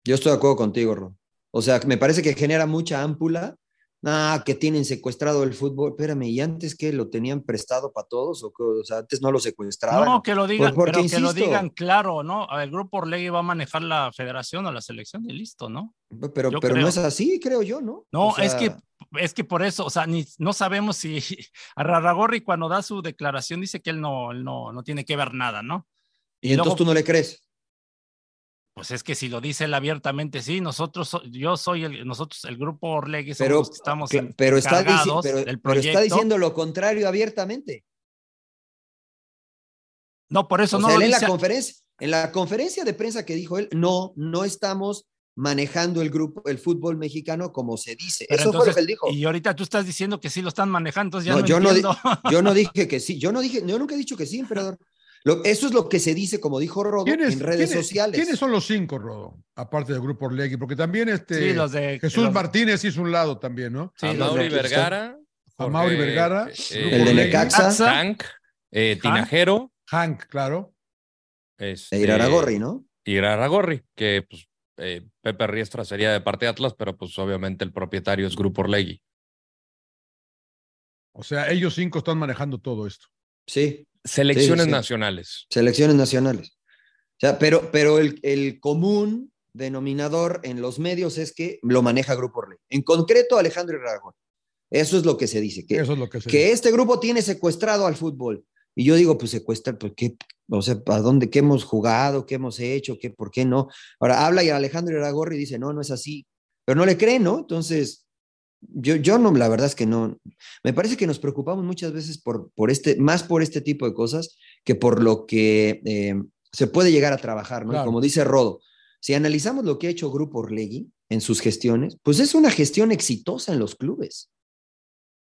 Yo estoy de acuerdo contigo, Ro. O sea, me parece que genera mucha ámpula. Ah, que tienen secuestrado el fútbol. Espérame, ¿y antes qué? ¿Lo tenían prestado para todos? ¿O, qué? O sea, antes no lo secuestraban. No, que lo digan, porque, pero que lo digan claro, ¿no? El Grupo Orlegui va a manejar la federación o la selección y listo, ¿no? Pero, Yo pero no es así, creo yo, ¿no? No, O sea, es que es que por eso, o sea, ni, no sabemos si a Rarragorri cuando da su declaración dice que él no, él no, no tiene que ver nada, ¿no? Y entonces luego- tú no le crees. Pues es que si lo dice él abiertamente, sí, nosotros, so- yo soy el, nosotros, el grupo Orlegui, somos Pero, los que estamos pero, está, pero, del pero está diciendo lo contrario abiertamente. no, por eso o no sea, lo él en dice. la conferencia, en la conferencia de prensa que dijo él, no, no estamos manejando el grupo, el fútbol mexicano como se dice. pero Eso fue lo entonces- que él dijo. Y ahorita tú estás diciendo que sí lo están manejando, entonces ya No, no, yo no. Yo no dije que sí, yo no dije, yo nunca he dicho que sí, emperador. Lo- eso es lo que se dice, como dijo Rodo, ¿Quiénes, en redes quiénes- sociales. ¿Quiénes son los cinco, Rodo? Aparte del grupo Orlegui, porque también este sí, los de Jesús los- Martínez hizo un lado también, ¿no? sí, a los Mauri Vergara. A Mauri Vergara, eh, Grupo El de. Necaxa, Hank, eh, Tinajero, Hank, claro. este, e Iraragorri, ¿no? y Irarragorri, que pues, eh, Pepe Riestra sería de parte de Atlas, pero pues obviamente el propietario es Grupo Orlegui. O sea, ellos cinco están manejando todo esto. Sí, Selecciones sí. nacionales. selecciones nacionales. O sea, pero, pero el, el común denominador en los medios es que lo maneja Grupo Orlegui. En concreto, Alejandro Iragón. Eso es lo que se dice, que, Eso es lo que se que dice. este grupo tiene secuestrado al fútbol. Y yo digo, pues secuestra, pues qué, o sea, ¿a dónde, qué hemos jugado, qué hemos hecho, qué, por qué no? Ahora habla y Alejandro Iragorri dice, no, no es así, pero no le creen, ¿no? Entonces, yo, yo no, la verdad es que no, me parece que nos preocupamos muchas veces por, por este, más por este tipo de cosas que por lo que eh, se puede llegar a trabajar, ¿no? Claro. como dice Rodo, si analizamos lo que ha hecho Grupo Orlegui en sus gestiones, pues es una gestión exitosa en los clubes.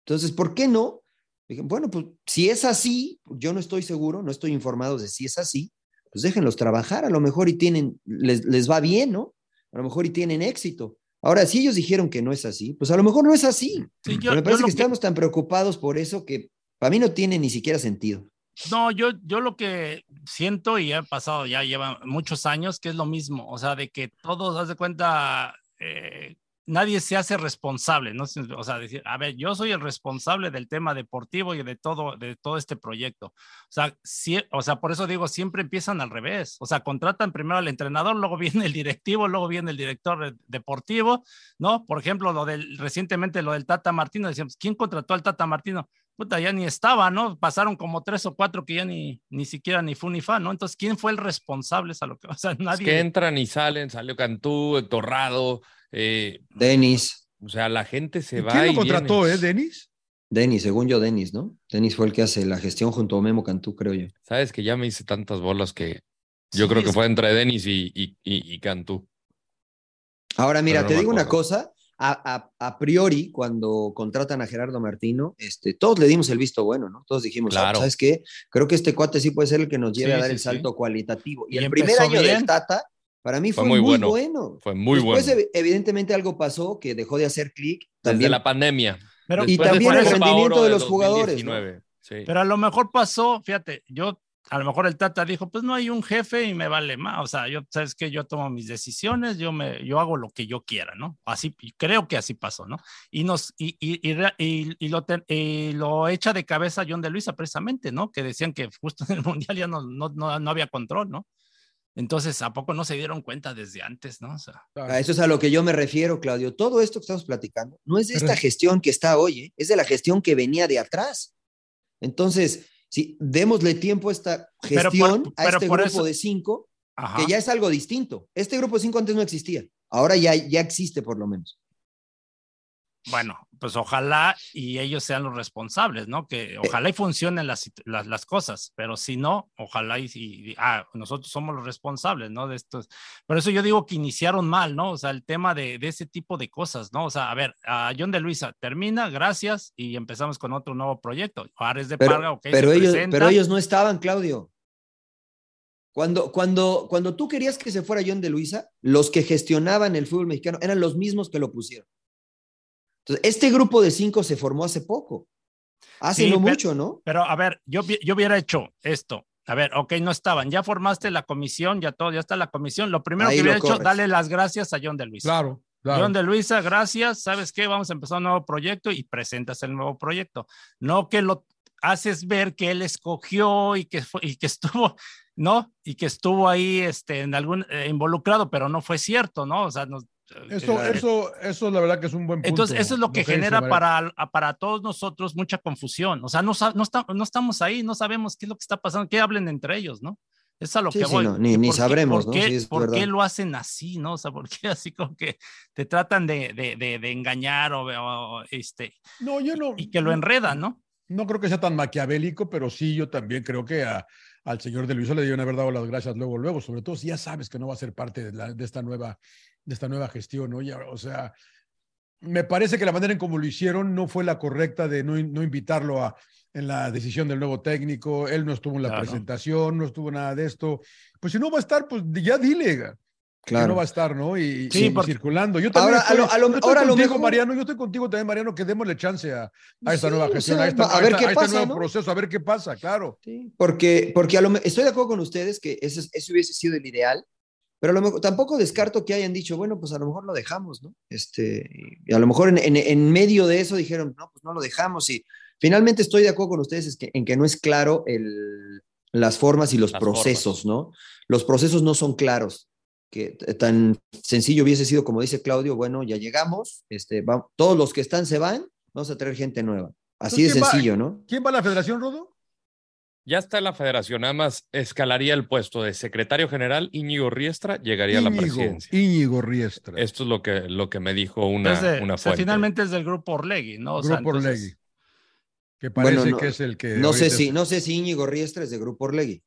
Entonces, ¿por qué no? Bueno, pues si es así, yo no estoy seguro, no estoy informado de si es así, pues déjenlos trabajar, a lo mejor y tienen, les, les va bien, ¿no? A lo mejor y tienen éxito. Ahora, si ellos dijeron que no es así, pues a lo mejor no es así. Sí, yo- Pero me parece que estamos tan preocupados por eso que para mí no tiene ni siquiera sentido. No, yo, yo lo que siento y ha pasado, ya lleva muchos años, que es lo mismo, o sea, de que todos, haz de cuenta, eh, nadie se hace responsable, ¿no? O sea, decir, a ver, yo soy el responsable del tema deportivo y de todo, de todo este proyecto. O sea, sí, o sea, por eso digo, siempre empiezan al revés. O sea, contratan primero al entrenador, luego viene el directivo, luego viene el director de- deportivo, ¿no? Por ejemplo, lo del, recientemente lo del Tata Martino, decíamos, ¿quién contrató al Tata Martino? puta, ya ni estaba, ¿no? Pasaron como tres o cuatro que ya ni, ni siquiera ni fu ni fa, ¿no? Entonces, ¿quién fue el responsable? Es a lo que, o sea, Es nadie. que entran y salen, salió Cantú, Torrado, eh, Denis, o sea, la gente se ¿Y va. ¿Quién lo y contrató, viene. eh, Denis? Denis, según yo, Denis, ¿no? Denis fue el que hace la gestión junto a Memo Cantú, creo yo. Sabes que ya me hice tantas bolas que yo Sí, creo que es- fue entre Denis y, y, y, y Cantú. Ahora, mira, no te digo una cosa. A, a- a priori, cuando contratan a Gerardo Martino, este, todos le dimos el visto bueno, ¿no? Todos dijimos, ah, Claro. ¿sabes qué? Creo que este cuate sí puede ser el que nos lleve Sí, a dar sí, el sí. salto cualitativo. Y, Y el primer año bien. del Tata, para mí Fue fue, muy muy, bueno. bueno. Fue muy Después, bueno. ev- evidentemente, algo pasó que dejó de hacer clic. Desde También la pandemia. Pero, Y también el rendimiento de los jugadores, ¿no? 2019. Sí. pero a lo mejor pasó, fíjate, yo, a lo mejor el Tata dijo, pues no hay un jefe y me vale más. O sea, yo, sabes que yo tomo mis decisiones, yo me, yo hago lo que yo quiera, ¿no? Así, creo que así pasó, ¿no? Y nos, y, y, y, y- y lo, te- y lo echa de cabeza John de Luisa precisamente, ¿no? Que decían que justo en el Mundial ya no, no, no, no había control, ¿no? Entonces, ¿a poco no se dieron cuenta desde antes, no? O sea, A eso es a lo que yo me refiero, Claudio. Todo esto que estamos platicando no es de esta gestión que está hoy, ¿eh? es de la gestión que venía de atrás. Entonces, si démosle tiempo a esta Pero por- gestión, a este grupo eso- de cinco, ajá. que ya es algo distinto. Este grupo de cinco antes no existía. Ahora ya, ya existe por lo menos. Bueno, pues ojalá y ellos sean los responsables, ¿no? Que ojalá y funcionen las, las, las cosas, pero si no, ojalá y, y- ah, nosotros somos los responsables, ¿no? De estos. Por eso yo digo que iniciaron mal, ¿no? O sea, el tema de, de ese tipo de cosas, ¿no? O sea, a ver, a John de Luisa termina, gracias, y empezamos con otro nuevo proyecto. Juárez de Pero, Parga, ok, pero, ellos, presenta. pero ellos no estaban, Claudio. Cuando, cuando, cuando tú querías que se fuera John de Luisa, los que gestionaban el fútbol mexicano eran los mismos que lo pusieron. Entonces, este grupo de cinco se formó hace poco. Hace Sí, no pero- mucho, ¿no? Pero a ver, yo, yo hubiera hecho esto. A ver, ok, no estaban. Ya formaste la comisión, ya todo, ya está la comisión. Lo primero Ahí que hubiera hecho, darle las gracias a John de Luisa. Claro, claro. John de Luisa, gracias. ¿Sabes qué? Vamos a empezar un nuevo proyecto y presentas el nuevo proyecto. No que lo haces ver que él escogió y que, fue- y que estuvo, ¿no? Y que estuvo ahí este, en algún, eh, involucrado, pero no fue cierto, ¿no? O sea, nos, Eso, eso, eso la verdad que es un buen punto. entonces, eso es lo que genera para, para todos nosotros mucha confusión. O sea, no, no, está- no estamos ahí, no sabemos qué es lo que está pasando, qué hablen entre ellos, ¿no? Es a lo Sí, que sí, voy. no, ni- ni por qué- sabremos, por ¿no? qué- Sí, es ¿Por qué lo hacen así, no? O sea, ¿por qué así como que te tratan de, de, de, de engañar o, o, este, No, yo no. y que lo enredan, ¿no? No creo que sea tan maquiavélico, pero sí, yo también creo que a- al señor de Luisa le debían haber dado las gracias luego, luego, sobre todo si ya sabes que no va a ser parte de, la- de esta, nueva, de esta nueva gestión, ¿no? Ya, o sea, me parece que la manera en cómo lo hicieron no fue la correcta de no, in- no invitarlo a, en la decisión del nuevo técnico, él no estuvo en la Claro. presentación, no estuvo nada de esto. Pues si no va a estar, pues ya dile ga, que no Claro. va a estar, ¿no? Y, Sí, y porque- circulando. Yo también Ahora, a estoy, lo- a lo- yo estoy ahora a lo contigo, mejor- Mariano, yo estoy contigo también, Mariano, que démosle chance a, a esta Sí, nueva o gestión, sea, a, esta- a ver esta- qué a este pasa, nuevo ¿no? proceso, a ver qué pasa, claro. Sí, porque, porque a lo, estoy de acuerdo con ustedes que ese, ese hubiese sido el ideal, pero a lo mejor, tampoco descarto que hayan dicho, bueno, pues a lo mejor lo dejamos, ¿no? Este, y a lo mejor en, en- en medio de eso dijeron, no, pues no lo dejamos. Y finalmente estoy de acuerdo con ustedes es que, en que no es claro el, las formas y los Las procesos, ¿no? Los procesos no son claros. que tan sencillo hubiese sido como dice Claudio, bueno, ya llegamos, este, va, todos los que están se van, vamos a traer gente nueva. Así de sencillo, ¿no? ¿Quién va a la federación, Rodo? Ya está en la federación, nada más escalaría el puesto de secretario general, Íñigo Riestra llegaría Íñigo, a la presidencia. Íñigo Riestra. Esto es lo que, lo que me dijo una, Entonces, una o sea, fuente. finalmente es del grupo Orlegui, ¿no? O sea, Grupo entonces- Orlegui. Que parece Bueno, no- que es el que. No sé si, es- no sé si Íñigo Riestra es de Grupo Orlegui.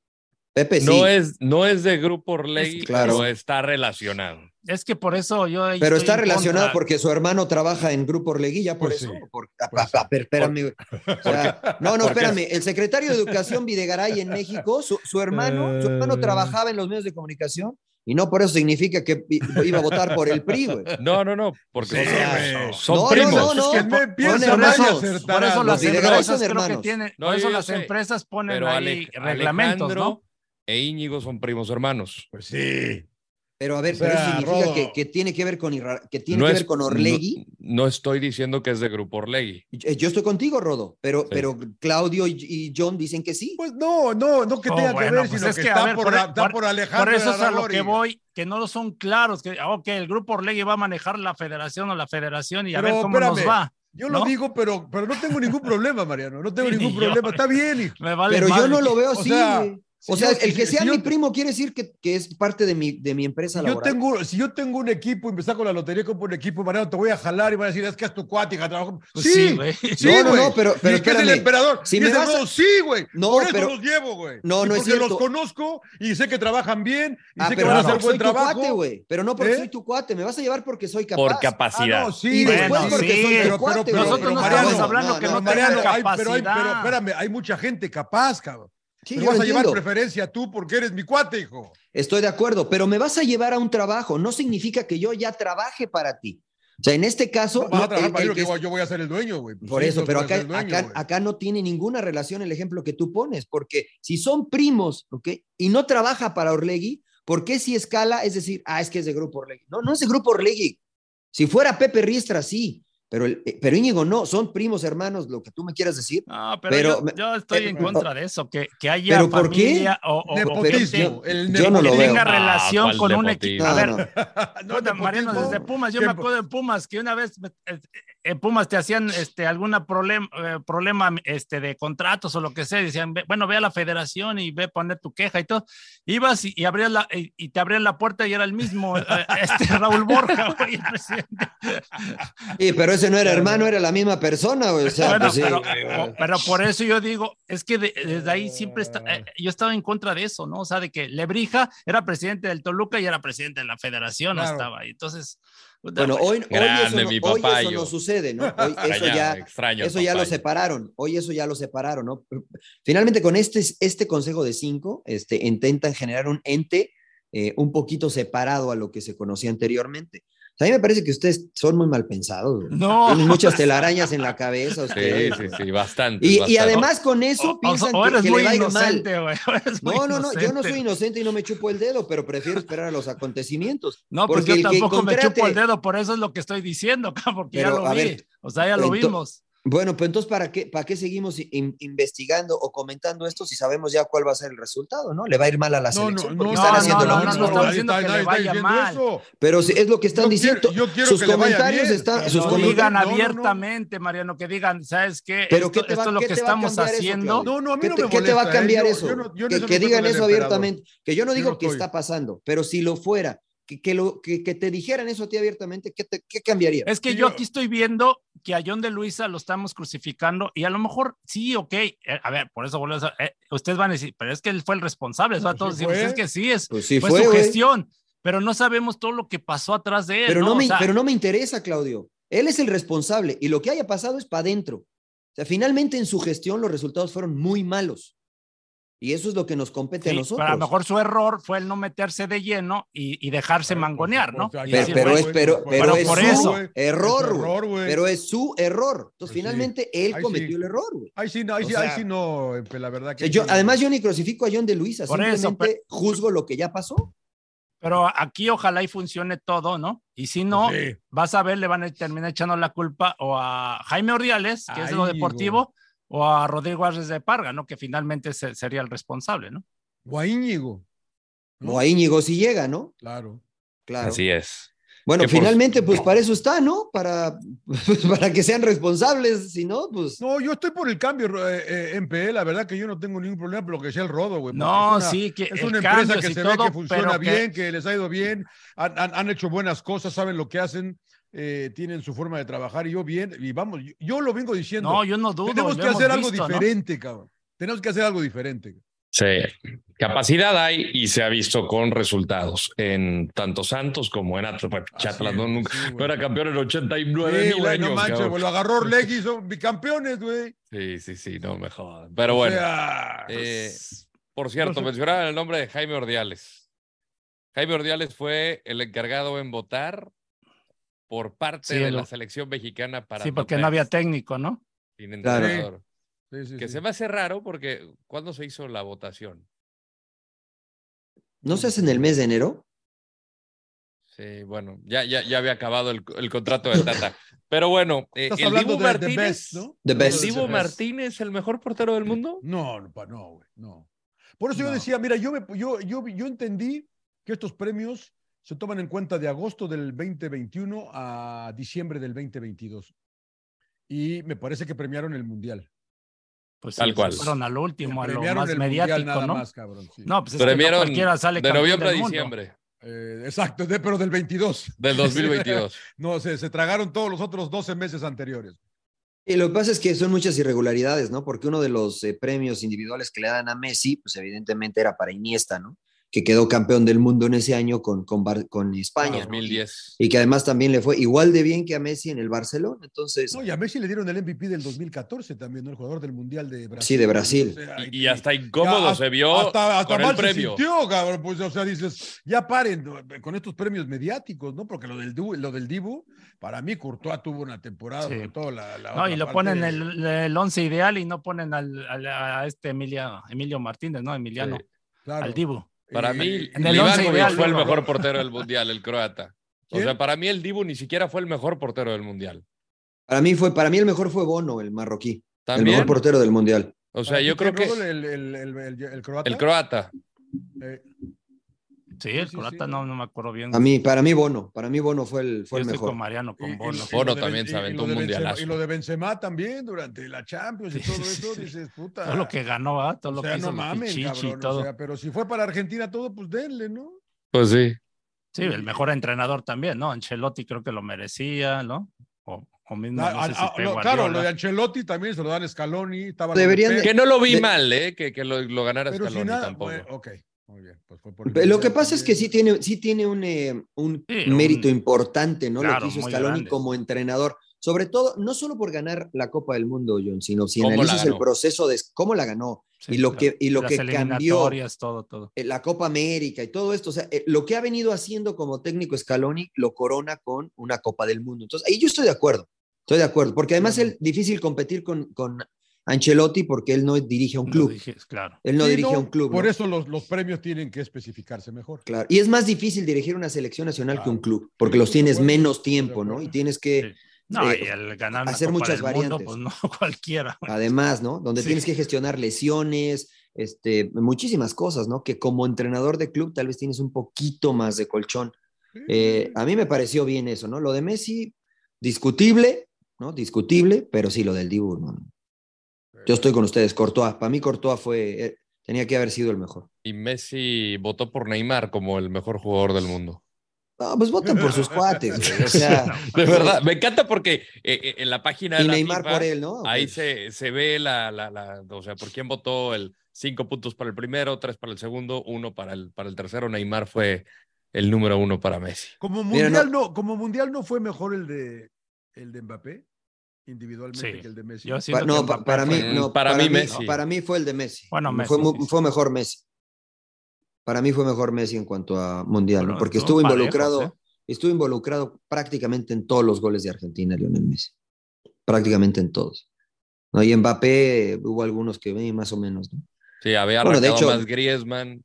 Pepe sí. no, es, no es de Grupo Orlegui, Es que- Claro. pero está relacionado. Es que por eso yo. Pero estoy está en relacionado contra. porque su hermano trabaja en Grupo Orlegui, ya por Pues eso. sí, Por- pues ah, ah, pero espérame, güey. O sea, no, no, espérame. El secretario de Educación Videgaray en México, su, su hermano, su hermano Eh. trabajaba en los medios de comunicación y no por eso significa que iba a votar por el PRI, güey. No, no, no, porque Sí, son, No, no, primos. no, no. Es que me Por hermanos, eso, por las empresas son creo que tienen, No, por eso yo las sé, empresas ponen ahí reglamentos, Alejandro ¿no? E Íñigo son primos hermanos. Pues sí. Pero a ver, O sea, pero eso significa Rodo. que, que tiene que ver con Irra- que tiene No que es- ver con Orlegui. No, no estoy diciendo que es de Grupo Orlegui. Yo yo estoy contigo, Rodo, pero, Sí. pero Claudio y, y John dicen que sí. Pues no, no, no que Oh, tenga que ver, pues sino es que, que, a está, ver, por, por- está por- por Alejandro. Por eso de es a lo que voy, que no son claros, que ah, ok, el grupo Orlegui va a manejar la federación o la federación y a Pero ver cómo nos espérame, va. Yo ¿no? lo digo, pero, pero no tengo ningún problema, Mariano. No tengo Sí, ningún ni yo. problema. Está bien. hijo. Me vale pero yo no lo veo O así, sea, si O sea, yo- el que sea si yo- mi primo quiere decir que, que es parte de mi, de mi empresa Si yo, laboral. tengo, si yo tengo un equipo y me saco la lotería con un equipo, Mariano, te voy a jalar y van a decir, es que es tu cuate, hija, trabajo. Pues sí, sí, güey. sí, No, no, no, pero- pero ¿Y qué es el emperador? Si Y me es el vas sí, güey. No, Por eso pero- los llevo, güey. No, no es porque los cierto. conozco y sé que trabajan bien y Ah, sé que van a no, hacer soy buen tu trabajo. cuate, güey. Pero no porque ¿Eh? soy tu cuate. Me vas a llevar porque soy capaz. Por Ah, capacidad. no, sí, Y después sí, porque sí, soy tu pero- cuate, pero- güey. Nosotros no Mariano, estamos hablando no, que no, no, no, tenga capacidad. pero, hay, pero espérame, hay mucha gente capaz, cabrón. Sí, Pero vas a llevar preferencia tú porque eres mi cuate, hijo. Estoy de acuerdo, pero me vas a llevar a un trabajo. No significa que yo ya trabaje para ti. O sea, en este caso, No, no, a trabajar el- para el mí, que es- yo voy a ser el dueño, güey. Pues Por sí, eso, pero acá, ser el dueño, acá, güey. acá no tiene ninguna relación el ejemplo que tú pones, porque si son primos, ¿ok? Y no trabaja para Orlegui, ¿por qué si escala? Es decir, ah, es que es de Grupo Orlegui. No, no es de Grupo Orlegui. Si fuera Pepe Riestra, sí, pero, el- eh, pero Íñigo no, son primos hermanos, lo que tú me quieras decir. No, pero, Pero yo, estoy pero- en contra de eso, que, que haya ¿Pero por qué? familia o, o- o Nepotismo. gente El yo no lo que veo. tenga Ah, relación ¿cuál con un equipo. A No, ver, no. No, Mariano, desde Pumas, yo ¿Qué- me acuerdo de Pumas que una vez me- eh, en Pumas te hacían este, alguna problem- eh, problema este, de contratos o lo que sea, decían, "Ve- bueno, ve a la federación y ve a poner tu queja y todo. Ibas y, y abrías la, y, y te abrían la puerta y era el mismo, eh, este, Raúl Borja, güey, el presidente. Sí, pero ese no era hermano, era la misma persona, güey. O sea, Bueno, pues sí. pero, por eso yo digo, es que de- desde ahí siempre está, eh, yo estaba en contra de eso, ¿no? O sea, de que Lebrija era presidente del Toluca y era presidente de la federación, no Claro. estaba ahí. Entonces, Bueno, güey, hoy, hoy eso, no, mi hoy eso papayo. no sucede, ¿no? Hoy eso ya, extraño eso ya lo separaron. Hoy eso ya lo separaron, ¿no? Finalmente, con este, este consejo de cinco, este, intentan generar un ente eh, un poquito separado a lo que se conocía anteriormente. O sea, a mí me parece que ustedes son muy mal pensados. güey. No. Tienen muchas telarañas en la cabeza. Sí, ustedes. sí, sí, bastante. Y, además con eso o- o- piensan o que- eres que, muy le va a ir mal. inocente, güey. o eres muy No, no, no, yo no inocente. soy inocente y no me chupo el dedo, pero prefiero esperar a los acontecimientos. No, pues porque yo que tampoco me chupo el dedo, por eso es lo que estoy diciendo, acá, porque Pero, ya lo vi. ver, o sea, ya lo vimos. Bueno, pues entonces, ¿para qué, ¿para qué seguimos in- investigando o comentando esto si sabemos ya cuál va a ser el resultado, no? Le va a ir mal a la no, selección no, porque no, están haciendo no, lo no, mismo. no nadie diciendo está- que le está vaya diciendo mal. eso. Pero si- es lo que están Yo quiero- diciendo. yo quiero sus que comentarios están, Que sus lo comentarios. digan no, no, no. abiertamente, Mariano, que digan, ¿sabes qué? Pero esto, ¿qué te va- esto es lo que estamos eso, haciendo. No, no, a mí ¿Qué no qué te va a ¿eh? cambiar Yo- eso? yo no- yo que que digan eso abiertamente. Que yo no digo que está pasando, pero si lo fuera, que, que, lo, que, que te dijeran eso a ti abiertamente, ¿qué, te- qué cambiaría? Es que yo yo- aquí estoy viendo que a John de Luisa lo estamos crucificando y a lo mejor sí, ok. eh, a ver, por eso volvemos a- eh, ustedes van a decir, pero es que él fue el responsable. sea, Pues todos sí decimos, fue. es que sí, es, Pues sí fue, fue, su gestión, pero no sabemos todo lo que pasó atrás de él. Pero no, ¿no? me, O sea, pero no me interesa, Claudio. Él es el responsable y lo que haya pasado es para adentro. O sea, finalmente en su gestión los resultados fueron muy malos. Y eso es lo que nos compete a sí, nosotros. pero a lo mejor su error fue el no meterse de lleno y, y dejarse por mangonear, ¿no? Pero, decir, pero bueno, es, pero, pues, pero pero es por su eso. error, Es error. Pero es su error. Entonces, Pues sí. finalmente él Ahí cometió sí. el error, güey. Ahí sí, no, ahí O sí, sea, ahí sí no, Empe, la verdad que. Yo, sí. además, yo ni crucifico a John de Luisa, Por eso, simplemente juzgo lo que ya pasó. Pero aquí ojalá y funcione todo, ¿no? Y si no, Sí. vas a ver, le van a terminar echando la culpa o a Jaime Ordiales, que es de lo Ay, deportivo, o a Rodrigo Árez de Parga, ¿no? Que finalmente se- sería el responsable, ¿no? O a Íñigo. ¿no? O a Íñigo si llega, ¿no? Claro. Claro. Así es. Bueno, por- finalmente, pues para eso está, ¿no? Para, pues, para que sean responsables, si no, pues. No, yo estoy por el cambio eh, eh, en PE, la verdad que yo no tengo ningún problema por lo que sea el rodo, güey. No, una- sí, que Es una empresa cambio que se todo, ve que funciona que- bien, que les ha ido bien, han, han- han hecho buenas cosas, saben lo que hacen, eh, tienen su forma de trabajar y yo bien, y vamos, yo, yo lo vengo diciendo. No, yo no dudo. tenemos que hacer algo visto, ¿no? diferente, cabrón. Tenemos que hacer algo diferente. Sí, capacidad hay y se ha visto con resultados en tanto Santos como en Atlas. Pues, Atlas no, nunca- Sí, no güey. era campeón en 89 Sí, mil güey, años. no manches, güey, lo agarró Orlegui, son bicampeones, güey. Sí, sí, sí, no me jodan. Pero O bueno, sea, eh, por cierto, no sé. mencionaban el nombre de Jaime Ordiales. Jaime Ordiales fue el encargado en votar por parte Sí, de lo- la selección mexicana para Sí, porque no había 10, técnico, ¿no? sin Claro. entrenador. sí, sí, Que sí. se me hace raro porque ¿cuándo se hizo la votación? ¿No se hace en el mes de enero? Sí, bueno, ya, ya, ya había acabado el, el contrato de Tata. Pero bueno, eh, el Dibu de The Martínez, Best, ¿no? The ¿el. Dibu. Martínez el mejor portero del mundo? No, no, no, güey, no. Por eso yo decía, mira, yo, me, yo, yo, yo entendí que estos premios se toman en cuenta de agosto del 2021 a diciembre del 2022. Y me parece que premiaron el Mundial. Pues Tal sí, cual. Fueron al último, a lo premiaron más mediático, nada ¿no? más, cabrón. sí. No, pues es que no cualquiera sale de campeón noviembre a del mundo. diciembre Eh, exacto, de- pero del 22. del 2022. No, se, se tragaron todos los otros 12 meses anteriores. Y lo que pasa es que son muchas irregularidades, ¿no? Porque uno de los eh, premios individuales que le dan a Messi, pues evidentemente era para Iniesta, ¿no? Que quedó campeón del mundo en ese año con, con, Bar- con España. ¿no? 2010. Y que además también le fue igual de bien que a Messi en el Barcelona. Entonces, No, y a Messi le dieron el MVP del 2014 también, ¿no? El jugador del Mundial de Brasil. Sí, de Brasil. O sea, Y, y hasta incómodo Ya, se vio hasta, hasta con el mal se premio. sintió, cabrón. Pues, o sea, dices, ya paren con estos premios mediáticos, ¿no? Porque lo del, Dibu- lo del Dibu, para mí, Courtois tuvo una temporada, Sí. sobre todo la, la No, otra y lo parte ponen de- el, el once ideal y no ponen al, al- a este Emilia, Emilio Martínez, ¿no? Emiliano, Sí. claro. al Dibu. Para Eh, mí, En el once Livakovic fue el mejor portero del mundial, el croata. O sea, para mí el Dibu ni siquiera fue el mejor portero del mundial. para mí fue, para mí el mejor fue Bono, el marroquí. El También. mejor portero del Mundial. O sea, yo creo ¿quién, que El, el, el, el- el croata. el croata. Eh, Sí, el sí, croata sí. no, no me acuerdo bien. A mí, para mí Bono, para mí Bono fue el, fue Yo el mejor. con Mariano, con Bono. y Bono lo de también Ben- se aventó un Benzema- mundialazo. Y lo de Benzema también durante la Champions y Sí, todo eso, sí. dices, puta. Todo lo que ganó, ¿ah? Todo o lo sea, que hizo no el mames, y todo. O sea, pero si fue para Argentina todo, pues denle, ¿no? Pues sí. Sí, el mejor entrenador también, ¿no? Ancelotti creo que lo merecía, ¿no? O, o mismo, Ah, no sé ah, si ah, Pep lo- claro, lo de Ancelotti también se lo dan Scaloni. Deberían de- Que no lo vi De- mal, ¿eh? Que, que lo, lo ganara pero Scaloni nada. tampoco. bueno, ok, muy bien. Pues fue por el Lo que pasa es que sí tiene, sí tiene un, eh, un Sí, mérito un- importante, ¿no? lo que hizo Scaloni grande. como entrenador. Sobre todo, no solo por ganar la Copa del Mundo, John, sino si ¿Cómo la analizas el proceso de cómo la ganó Sí, y lo que, y lo Las que cambió eliminatorias, todo, todo. eh, la Copa América y todo esto, o sea, eh, lo que ha venido haciendo como técnico Scaloni lo corona con una Copa del Mundo. Entonces, ahí yo estoy de acuerdo, estoy de acuerdo, porque además es difícil competir con, con Ancelotti porque él no dirige a un club, dije, claro. él no Sí, dirige a un club. Por ¿no? eso los, los premios tienen que especificarse mejor. Claro. Y es más difícil dirigir una selección nacional que un club, porque Sí, los tienes menos tiempo, ¿no? Y tienes que, Sí. No, eh, y el ganar hacer Copa muchas del Mundo, variantes. pues no cualquiera. además, ¿no? Donde Sí. tienes que gestionar lesiones, este, muchísimas cosas, ¿no? Que como entrenador de club tal vez tienes un poquito más de colchón. Eh, a mí me pareció bien eso, ¿no? Lo de Messi, discutible, ¿no? Discutible, pero sí, lo del Dibu, ¿no? Yo estoy con ustedes, Courtois. Para mí Courtois fue, eh, tenía que haber sido el mejor. Y Messi votó por Neymar como el mejor jugador del mundo. No, pues votan por sus cuates, güey. O sea, De verdad, me encanta porque eh, eh, en la página de y la Neymar FIFA, por él, ¿no? ahí Pues, se, se ve la, la, la, o sea, por quién votó el cinco puntos para el primero, tres para el segundo, uno para el, para el tercero. Neymar fue el número uno para Messi. Como Mira, mundial no, como mundial no fue mejor el de el de Mbappé individualmente Sí. que el de Messi. Yo siento pa- no, pa- para mí, fue- no, Para mí, Messi. Para mí fue el de Messi. Bueno, Messi, fue, mejor Messi. Para mí fue mejor Messi en cuanto a mundial, ¿no? Porque estuvo parejos, involucrado, ¿eh? estuvo involucrado prácticamente en todos los goles de Argentina, Lionel Messi. Prácticamente en todos. ¿No? Y Mbappé hubo algunos que ven más o menos, ¿no? Sí, había Bueno, de hecho- más Griezmann.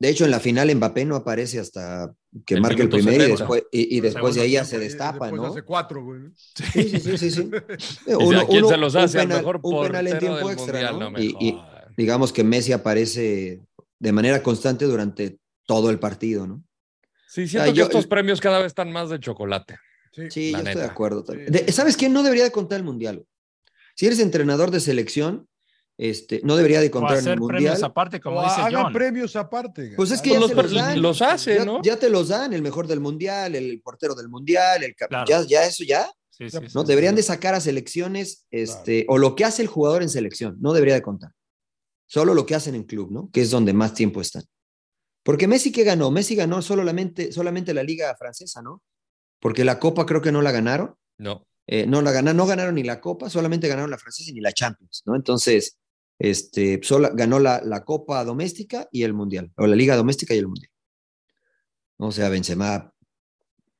De hecho, en la final Mbappé no aparece hasta que El marca el primero y 70. después, y, y después de ahí ya se destapa, ¿no? Hace cuatro, güey. Sí, sí, sí, sí. sí. ¿Y a quién se los un hace? Al penal- mejor un penal en tiempo extra, mundial, ¿no? no me Y- digamos que Messi aparece de manera constante durante todo el partido, ¿no? Sí, siento que yo- estos premios cada vez están más de chocolate. Sí. Yo estoy de acuerdo. también. Sí. De- ¿Sabes quién no debería de contar el mundial? Si eres entrenador de selección, este, no debería de O contar en el hacer premios mundial. aparte, como O dice hagan John. premios aparte. Pues es que Pues ya los, se los dan. los hace, Ya, ¿no? ya te los dan, el mejor del mundial, el portero del mundial, el Claro. ya, ya eso ya, Sí, sí, ¿no? sí. Deberían de sacar a selecciones, este, o lo que hace el jugador en selección, no debería de contar. Solo lo que hacen en club, ¿no? Que es donde más tiempo están. Porque Messi, ¿qué ganó? Messi ganó solamente, solamente la liga francesa, ¿no? Porque la Copa creo que no la ganaron. No. Eh, no, la ganaron, no ganaron ni la Copa, solamente ganaron la francesa y ni la Champions, ¿no? Entonces, este, solo ganó la, la Copa doméstica y el Mundial, o la Liga doméstica y el Mundial. O sea, Benzema.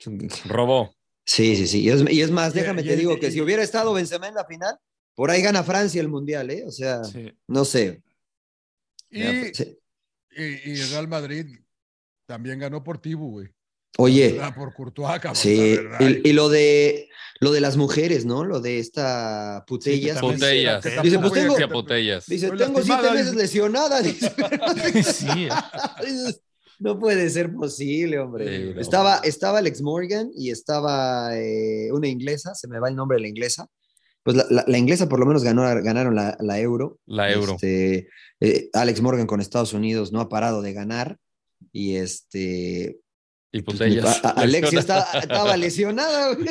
Robó. Sí, sí, sí. Y es, y es más, déjame te digo que si hubiera estado Benzema en la final, por ahí gana Francia el Mundial, ¿eh? O sea, Sí. no sé. Y, Sí. y, y Real Madrid también ganó por Tibu, güey. Oye, ¿Verdad? Por Courtois, cabrón. sí. Y, y lo de lo de las mujeres, ¿no? Lo de esta putellas. Sí, también Putellas. Dice, pues tengo-. Dice, tengo siete meses lesionada. Dice. Sí, eh. No puede ser posible, hombre. Sí, no. estaba, estaba Alex Morgan y estaba eh, una inglesa, se me va el nombre de la inglesa. Pues la, la- la inglesa por lo menos ganó, ganaron la, la euro. La euro. Este, eh, Alex Morgan con Estados Unidos no ha parado de ganar. Y este. Y pues, a- a- Alexia estaba lesionada. güey.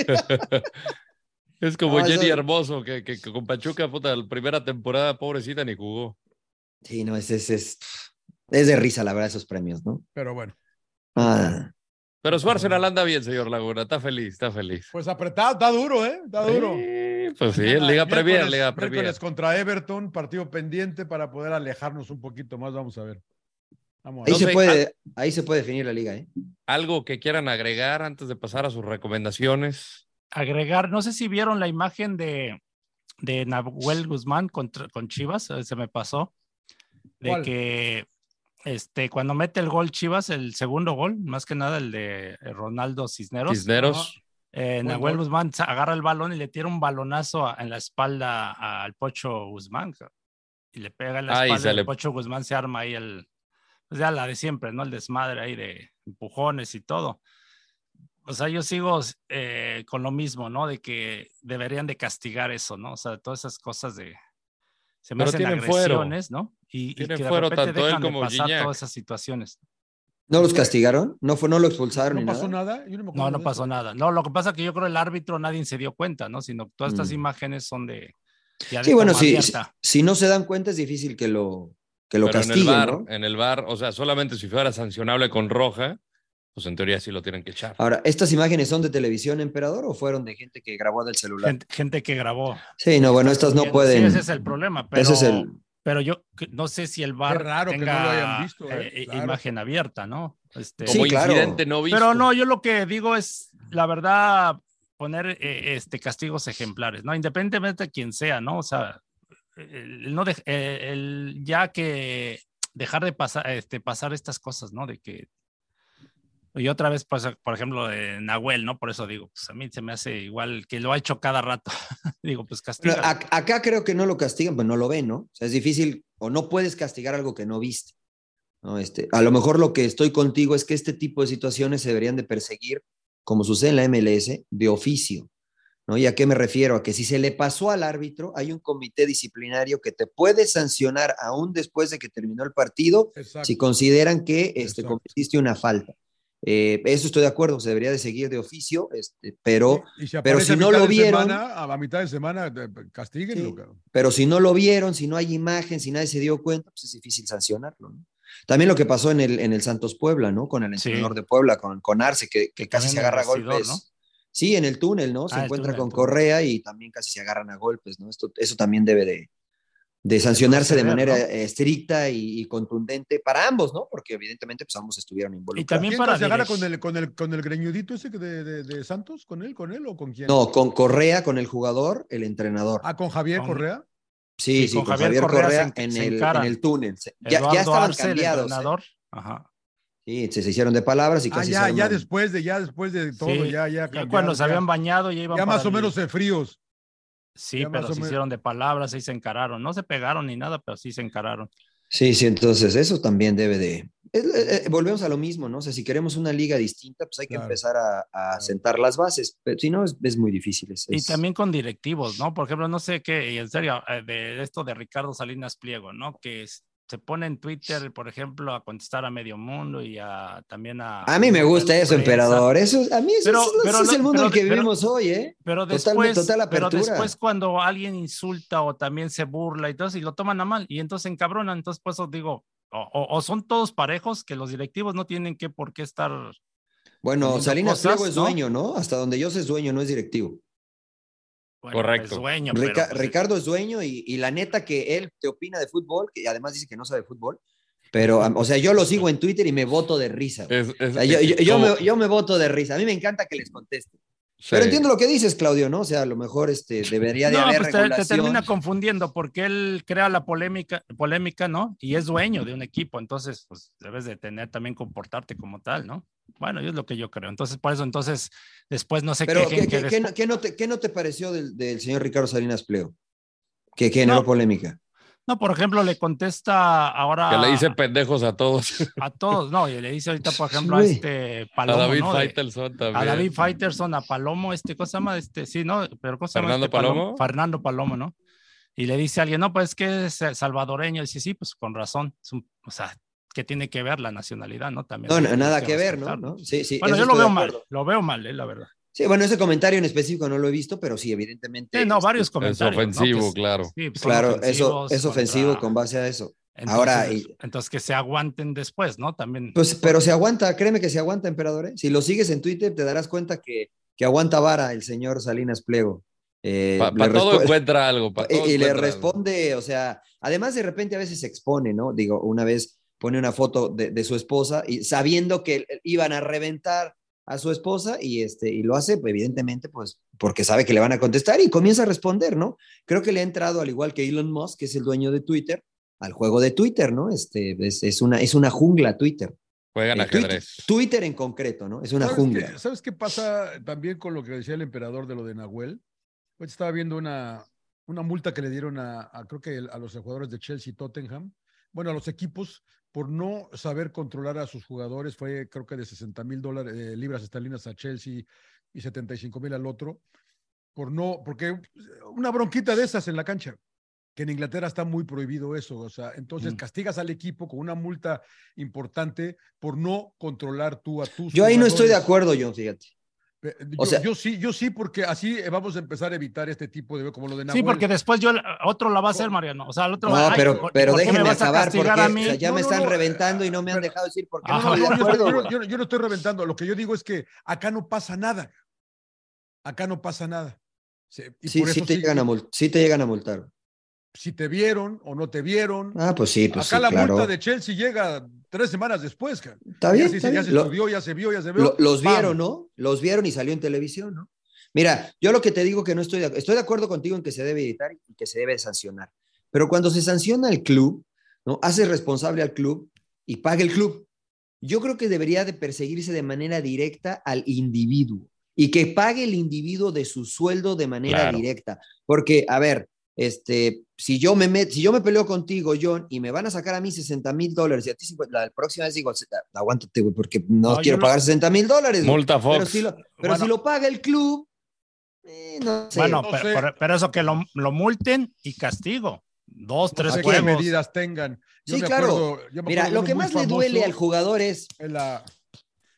Es como No, Jenny eso- Hermoso, que, que- que con Pachuca, puta, la primera temporada, pobrecita, ni jugó. Sí, no, es, es, es, es de risa, la verdad, esos premios, ¿no? Pero bueno, Ah, Pero su Arsenal anda bien, señor Laguna. Está feliz, está feliz. pues apretado, está duro, ¿eh? Está duro. Sí, pues sí, Mañana, Liga Premier, miércoles- Liga Premier. miércoles contra Everton, partido pendiente para poder alejarnos un poquito más. Vamos a ver. Vamos ahí, se sé, puede, ahí se puede definir la liga, ¿eh? Algo que quieran agregar antes de pasar a sus recomendaciones. agregar, no sé si vieron la imagen de, de Nahuel Guzmán contra, con Chivas, eh, se me pasó, de ¿Cuál? que este, cuando mete el gol Chivas, el segundo gol, más que nada el de Ronaldo Cisneros, Cisneros. eh, Nahuel gol. Guzmán agarra el balón y le tira un balonazo a- en la espalda al Pocho Guzmán, y le pega en la Ay, espalda y le- el Pocho Guzmán se arma ahí el, pues ya la de siempre, ¿no? El desmadre ahí de empujones y todo. O sea, yo sigo eh, con lo mismo, ¿no? De que deberían de castigar eso, ¿no? O sea, todas esas cosas de... Se me Pero hacen fuero. agresiones, ¿no? Y, y que de fuero repente tanto él dejan de como pasar Gignac. todas esas situaciones. ¿No los castigaron? ¿No, fue, no lo expulsaron ¿No ni pasó nada? nada? Yo no, me No, no de pasó eso. nada. No, lo que pasa es que yo creo el árbitro nadie se dio cuenta, ¿no? Sino todas estas Mm. imágenes son de... ya de Sí, bueno, si, si no se dan cuenta es difícil que lo, que lo Pero en el castiguen, bar, ¿no? en el bar, o sea, solamente si fuera sancionable con roja, pues en teoría sí lo tienen que echar. Ahora, ¿estas imágenes son de televisión, emperador, o fueron de gente que grabó del celular? Gente, gente que grabó. Sí, no, bueno, estas no Sí, pueden. ese es el problema, pero, Ese es el. pero yo no sé si el bar raro que no tenga lo hayan visto, ¿eh? eh, Claro. imagen abierta, ¿no? Este, Sí, Como claro. incidente no visto. Pero no, yo lo que digo es, la verdad, poner eh, este, castigos ejemplares, ¿no? Independientemente de quién sea, ¿no? O sea, el, no de- eh, el ya que dejar de pasar, este, pasar estas cosas, ¿no? De que. Y otra vez por ejemplo, de Nahuel, ¿no? Por eso digo, pues a mí se me hace igual que lo ha hecho cada rato. digo, pues castiga. ac- acá creo que no lo castigan, pues no lo ven, ¿no? O sea, es difícil o no puedes castigar algo que no viste. ¿no? Este, a lo mejor lo que estoy contigo es que este tipo de situaciones se deberían de perseguir, como sucede en la MLS, de oficio. ¿No? ¿Y a qué me refiero? A que si se le pasó al árbitro, hay un comité disciplinario que te puede sancionar aún después de que terminó el partido Exacto. si consideran que este, Exacto. cometiste una falta. Eh, eso estoy de acuerdo, se debería de seguir de oficio, este, pero, Y si pero si no lo vieron- semana, a la mitad de semana, castíguenlo, Sí. cabrón. pero si no lo vieron, si no hay imagen, si nadie se dio cuenta, pues es difícil sancionarlo. ¿no? También lo que pasó en el, en el Santos Puebla, ¿no? Con el Sí. entrenador de Puebla, con, con Arce, que, que casi se agarra a golpes. ¿no? Sí, en el túnel, ¿no? Se Ah, el encuentra túnel, con el. Correa y también casi se agarran a golpes, ¿no? Esto, eso también debe de, de sancionarse de manera ¿no? eh, estricta y, y contundente para ambos, ¿no? Porque evidentemente pues ambos estuvieron involucrados. también ¿Quién para se agarra direc- con el, con, el, con el greñudito ese que de, de, de Santos? ¿Con él? ¿Con él o con quién? No, con Correa, con el jugador, el entrenador. Ah, con Javier Con- Correa. sí, sí, sí, con con, Javier Javier, Correa Correa, se en- se el, en el túnel. Ya, ya estaban Arce, el cambiados. ¿eh? entrenador. Ajá. Sí, se, se hicieron de palabras y Ah, casi se ya, ya arman- después de, ya después de todo, Sí, ya, ya Ya cambiaron, cuando se ya- habían bañado ya iban Ya más o menos eh, fríos. Sí, ya pero se menos. hicieron de palabras y se encararon. No se pegaron ni nada, pero sí se encararon. Sí, sí, entonces eso también debe de, eh, eh, volvemos a lo mismo, ¿no? O sea, si queremos una liga distinta, pues hay que Claro. empezar a, a sentar las bases. Pero si no, es, es muy difícil. es- Y es- también con directivos, ¿no? Por ejemplo, no sé qué, y en serio, eh, de esto de Ricardo Salinas Pliego, ¿no? Que es- se pone en Twitter, por ejemplo, a contestar a medio mundo y a, también a... A mí me gusta eso, emperador. Eso, a mí eso, Pero- pero es el mundo en el pero- que pero- vivimos hoy, ¿eh? Pero después, total pero apertura. después cuando alguien insulta o también se burla y todo eso, y lo toman a mal, y entonces encabronan, entonces por eso digo, o, o- o son todos parejos que los directivos no tienen que por qué estar... Bueno, Salinas Pliego es dueño, ¿no? Hasta donde yo sé es dueño, no es directivo. Bueno, Correcto. es dueño, Rica- pero, pues, Ricardo es dueño y, y la neta que él te opina de fútbol, que además dice que no sabe fútbol, pero, o sea, yo lo sigo en Twitter y me voto de risa. güey. Es- es- O sea, yo, yo- yo como- me, yo me voto de risa. A mí me encanta que les conteste. Sí. Pero entiendo lo que dices, Claudio, ¿no? O sea, a lo mejor este, debería de No, haber pues te, te termina confundiendo porque él crea la polémica, polémica, ¿no? Y es dueño de un equipo, entonces, pues debes de tener también comportarte como tal, ¿no? Bueno, es lo que yo creo. Entonces, por eso, entonces, después no sé Pero, qué. ¿qué, qué- qué no, qué no te, qué no te pareció del, del señor Ricardo Salinas Pliego? Que generó No. polémica. No, por ejemplo, le contesta ahora Que le dice pendejos a todos. a todos, no, y le dice ahorita, por ejemplo, a este A Palomo, David ¿no? Faitelson también. a David Faitelson, a Palomo, este, ¿cómo se llama? Este, sí, ¿no? Pero ¿cómo se llama ¿Fernando este Palomo? Palomo? Fernando Palomo, ¿no? Y le dice a alguien, no, pues es que es salvadoreño. Y dice, sí, pues con razón. Es un- o sea, que tiene que ver la nacionalidad, ¿no? También. No, no, nada que ver, ¿no? ¿no? Sí, sí, Bueno, yo lo veo mal, lo veo mal, eh, la verdad. Sí, bueno, ese comentario en específico no lo he visto, pero sí, evidentemente. Sí, no, varios comentarios. ¿no? ofensivo, Que es- claro. sí, pues, son Claro, eso es ofensivo contra- con base a eso. Entonces, Ahora, y- entonces que se aguanten después, ¿no? También. Pues, pero se aguanta, créeme que se aguanta, emperador. ¿eh? Si lo sigues en Twitter, te darás cuenta que, que aguanta vara el señor Salinas Pliego. Eh, Para todo respo- encuentra algo. pa' todo y, y le algo. responde, o sea, además de repente a veces se expone, ¿no? Digo, una vez pone una foto de, de su esposa y sabiendo que iban a reventar a su esposa y, este, y lo hace, pues, evidentemente, pues porque sabe que le van a contestar y comienza a responder, ¿no? Creo que le ha entrado, al igual que Elon Musk, que es el dueño de Twitter, al juego de Twitter, ¿no? Este, es, es una, es una jungla Twitter. Juegan Eh, Twitter, ajedrez. Twitter en concreto, ¿no? Es una ¿Sabes jungla. qué, ¿Sabes qué pasa también con lo que decía el emperador de lo de Nahuel? Hoy estaba viendo una, una multa que le dieron a, a, creo que el- a los jugadores de Chelsea y Tottenham, bueno, a los equipos por no saber controlar a sus jugadores, fue creo que de 60 mil dólares, eh, libras esterlinas a Chelsea y 75 mil al otro, por no, porque una bronquita de esas en la cancha, que en Inglaterra está muy prohibido eso, o sea, entonces Mm. castigas al equipo con una multa importante por no controlar tú a tus Yo ahí no estoy de acuerdo, John, fíjate. Pe- O Yo, sea- yo sí, yo sí, porque así eh, vamos a empezar a evitar este tipo de como lo de Sí, Nahuel. porque después yo otro la va a hacer, Mariano. O sea, el otro No, va, pero, ¿por- pero déjenme acabar porque o sea, ya No, me no, están no, reventando y no me han dejado decir por qué Ajá. no No, yo, acuerdo. yo no- güey. yo no- yo no estoy reventando. Lo que yo digo es que acá no pasa nada. Acá no pasa nada. Y Sí, por sí eso te, sí- llegan a sí te llegan a multar. Si te vieron o no te vieron. Ah, pues sí, pues acá sí, la claro. multa de Chelsea llega tres semanas después. ca. Está Ya bien, se- está ya bien. se Lo- estudió, ya se vio, ya se vio. lo- los ¡Pam! vieron, ¿no? Los vieron y salió en televisión, ¿no? Mira, yo lo que te digo que no estoy de, estoy de acuerdo contigo en que se debe editar y que se debe sancionar. Pero cuando se sanciona al club, ¿no? Hace responsable al club y paga el club. Yo creo que debería de perseguirse de manera directa al individuo y que pague el individuo de su sueldo de manera Claro. directa. Porque, a ver, este, si yo me met- si yo me peleo contigo, John, y me van a sacar a mí 60 mil dólares y a ti 50, la próxima vez digo, aguántate, güey, porque no, No, quiero pagar 60 mil dólares. güey". Multa Pero, Fox. si lo, pero Bueno. si lo paga el club, eh, no sé. Bueno, no pero, sé. pero- pero eso que lo, lo multen y castigo. Dos, No tres sé qué medidas tengan. Yo Sí, me claro. acuerdo- yo me Mira, lo que más le duele al jugador es. en la-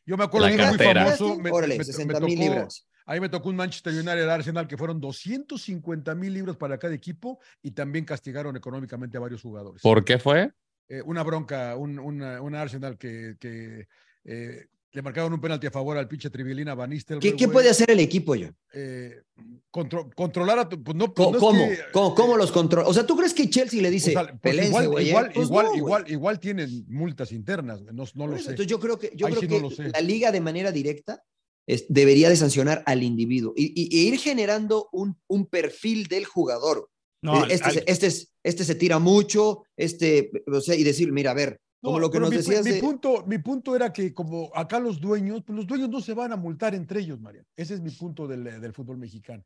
yo me acuerdo La muy famoso. me- Órale, me- me 60 mil libras. Ahí me tocó un Manchester United Arsenal que fueron 250 mil libras para cada equipo y también castigaron económicamente a varios jugadores. ¿Por qué fue? Eh, una bronca, un, una, una Arsenal que, que eh, le marcaron un penalti a favor al pinche Trivilina Van Nistelrooy, ¿Qué, qué puede hacer el equipo, yo? Eh, contro- controlar a tu. Pues no, pues ¿Cómo, no es cómo, que- cómo- cómo eh, los controla? O sea, ¿tú crees que Chelsea le dice, o sea, pues "Pelense, igual, güey, eh"? igual, Pues igual, no, igual, igual tienen multas internas, no, lo eso, sé. Entonces yo creo que, yo creo sí que la liga de manera directa es- debería de sancionar al individuo y, y- ir generando un, un perfil del jugador. No, Eh, al- este, al- este, es- este se tira mucho, este, o sea, y decir, mira, a ver, como No, lo que nos mi, decías mi de... punto, mi punto era que como acá los dueños, pues los dueños no se van a multar entre ellos, María. Ese es mi punto del, del fútbol mexicano.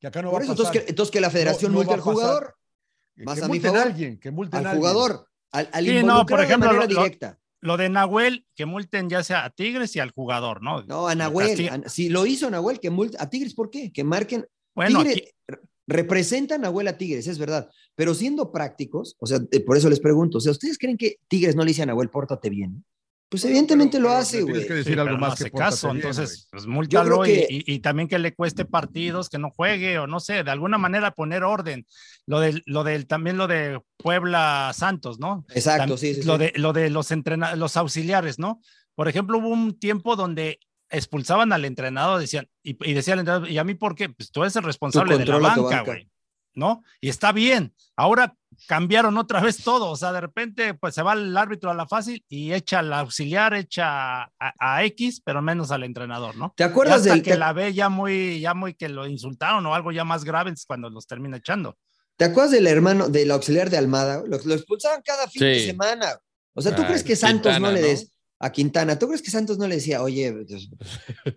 Que acá no Por va eso, a pasar. entonces que, entonces que la federación No- no multe al a pasar. jugador, Que más a mi multen favor, alguien, que multen al jugador, al, al Sí, no, por ejemplo, de manera lo- directa. Lo de Nahuel, que multen ya sea a Tigres y al jugador, ¿no? No, a Nahuel. A, si lo hizo Nahuel, que multen. ¿A Tigres por qué? Que marquen. Bueno, Tigres, representan a Nahuel a Tigres, es verdad. Pero siendo prácticos, o sea, por eso les pregunto, o sea, ¿ustedes creen que Tigres no le dice a Nahuel, pórtate bien? Pues evidentemente lo hace, güey. Tienes que decir algo más no que caso, bien, entonces, pues múltalo que... y, y, también que le cueste partidos, que no juegue o no sé, de alguna manera poner orden. Lo del, lo del también lo de Puebla Santos, ¿no? Exacto, sí, sí, Lo sí. de, lo de los entrena los auxiliares, ¿no? Por ejemplo, hubo un tiempo donde expulsaban al entrenador, decían, y, y decía el entrenador, ¿y a mí por qué? Pues tú eres el responsable de la banca, güey. ¿no? Y está bien. Ahora cambiaron otra vez todo, o sea, de repente pues se va el árbitro a la fácil y echa al auxiliar, echa a, a, X, pero menos al entrenador, ¿no? ¿Te acuerdas del que te... la ve ya muy ya muy que lo insultaron o algo ya más grave es cuando los termina echando? ¿Te acuerdas del hermano del auxiliar de Almada? Lo, lo expulsaban cada fin sí. de semana. O sea, ¿tú ah, crees que Santos Quintana, no le des a Quintana? ¿Tú crees que Santos no le decía, oye, pues,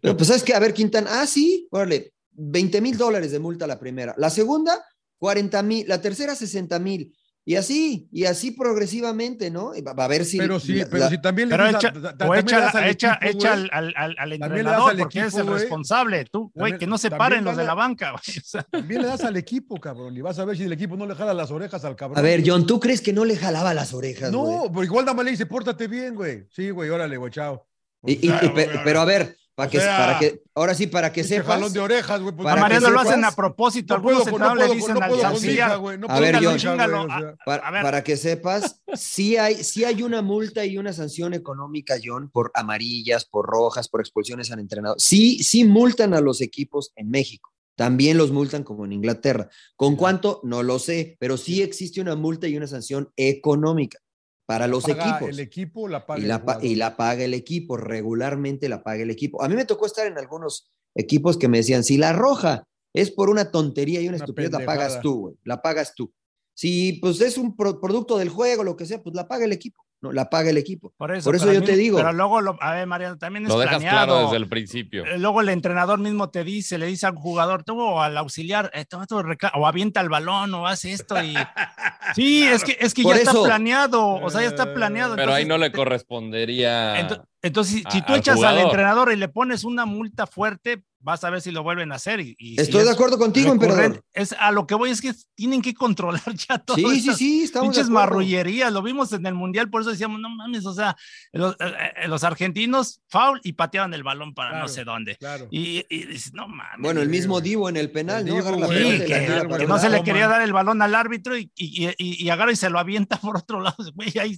pues sabes que, a ver, Quintana, ah, sí, órale, 20 mil dólares de multa la primera. La segunda, 40 mil, la tercera 60 mil. Y así, y así progresivamente, ¿no? Va a ver si. Pero sí, la, pero la, si también pero le echa, o echa, echa, equipo, echa al, al, al, entrenador porque equipo, es el wey. responsable. Tú, güey, que no se paren los de la banca. Wey. O sea. También le das al equipo, cabrón. Y vas a ver si el equipo no le jala las orejas al cabrón. A ver, John, ¿tú crees que no le jalaba las orejas? No, pues igual Dama le dice, pórtate bien, güey. Sí, güey, órale, güey, chao. Y, y, y, pero a ver, para que, sea, para que, ahora sí, para que sepas. jalón de orejas, güey. Pues a Mariano lo hacen a propósito. No puedo, Algunos no puedo, le dicen no puedo al auxiliar. No a ver, yo, chingalo, o sea. para, a ver. para, que sepas, sí hay, sí hay una multa y una sanción económica, John, por amarillas, por rojas, por expulsiones al entrenador. Sí, sí multan a los equipos en México. También los multan como en Inglaterra. ¿Con cuánto? No lo sé, pero sí existe una multa y una sanción económica para los paga equipos. El equipo la paga. Y la, y la, paga el equipo, regularmente la paga el equipo. A mí me tocó estar en algunos equipos que me decían, si la roja es por una tontería y una, una estupidez, pendejada. la pagas tú, güey, la pagas tú. Si pues es un pro producto del juego, lo que sea, pues la paga el equipo. No, la paga el equipo. Por eso, Por eso yo mí, te digo. Pero luego, lo, a ver, Mariano, también es Lo dejas planeado. claro desde el principio. Luego el entrenador mismo te dice, le dice al jugador, tú o al auxiliar, eh, toma tu o avienta el balón o hace esto y. Sí, es que, es que ya eso, está planeado. O sea, ya está planeado. Pero entonces, ahí no le correspondería. Entonces, entonces si, si, tú echas jugador. al entrenador y le pones una multa fuerte, vas a ver si lo vuelven a hacer. Y, y Estoy si de acuerdo contigo, emperador. Es a lo que voy es que tienen que controlar ya todo. Sí, sí, sí, estamos pinches marrullerías. Lo vimos en el mundial, por eso decíamos, no mames, o sea, los, eh, los argentinos foul y pateaban el balón para Claro, no sé dónde. claro. Y, y dices, no mames. Bueno, el mismo Divo en el penal, El ¿no? Divo, Sí, que, no se le quería dar el balón al árbitro y, y, y, y agarra y se lo avienta por otro lado. Güey, ahí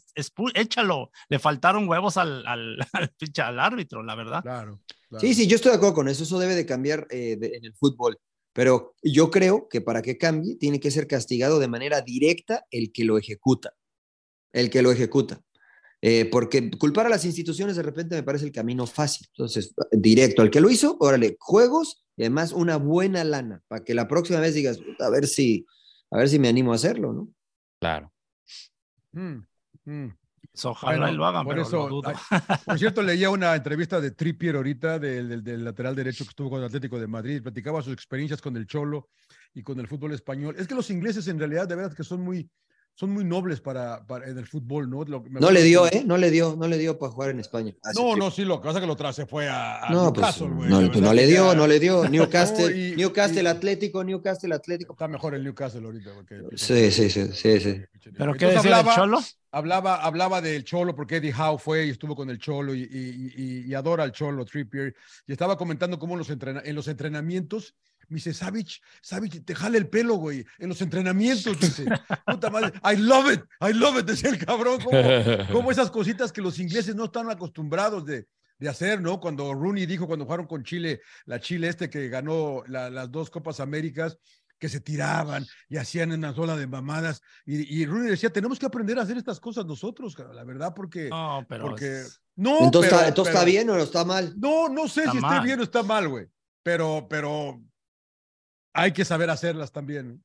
échalo. Le faltaron huevos al, al, al, pinche- al árbitro, la verdad. Claro. claro. Sí, sí, yo estoy de acuerdo con eso. Eso debe de cambiar eh, de- en el fútbol. Pero yo creo que para que cambie, tiene que ser castigado de manera directa el que lo ejecuta. El que lo ejecuta. Eh, porque culpar a las instituciones de repente me parece el camino fácil. Entonces, directo al que lo hizo, órale, juegos y además una buena lana para que la próxima vez digas, "Puta, a ver si, a ver si me animo a hacerlo, ¿no? Claro. Mm, mm. Pues ojalá Bueno, lo hagan, por pero eso, lo dudo. ay, por cierto, leía una entrevista de Trippier ahorita, del, del- del lateral derecho que estuvo con el Atlético de Madrid, platicaba sus experiencias con el Cholo y con el fútbol español. Es que los ingleses en realidad, de verdad que son muy, son muy nobles para, para en el fútbol, ¿no? Lo- me No le dio, que- ¿eh? No le dio, no le dio para jugar en España. Así No, que- no, sí, lo que pasa es que lo trae, se fue a, a No, pues, Newcastle, güey. no, pues no le dio, no le dio. Newcastle, No, y- Newcastle y- Atlético, Newcastle Atlético. Está mejor el Newcastle ahorita. porque- Sí, sí, sí, sí, sí. ¿Pero qué decía del hablaba- Cholo? Hablaba, hablaba del Cholo porque Eddie Howe fue y estuvo con el Cholo y, y- y- y adora al Cholo, Trippier. Y estaba comentando cómo los, entrena- en los entrenamientos, me dice, Savage, Savage, te jale el pelo, güey. En los entrenamientos, dice. Puta madre, I love it, I love it, decía el cabrón. Como, como esas cositas que los ingleses no están acostumbrados de, de hacer, ¿no? Cuando Rooney dijo, cuando jugaron con Chile, la Chile este que ganó la- las dos Copas Américas, que se tiraban y hacían una sola de mamadas. Y, y Rooney decía, tenemos que aprender a hacer estas cosas nosotros, cara, la verdad, porque... No, pero. porque no, Entonces, pero- está, entonces está pero- bien o no está mal. No, no sé Está si mal. bien o está mal, güey. Pero, pero hay que saber hacerlas también.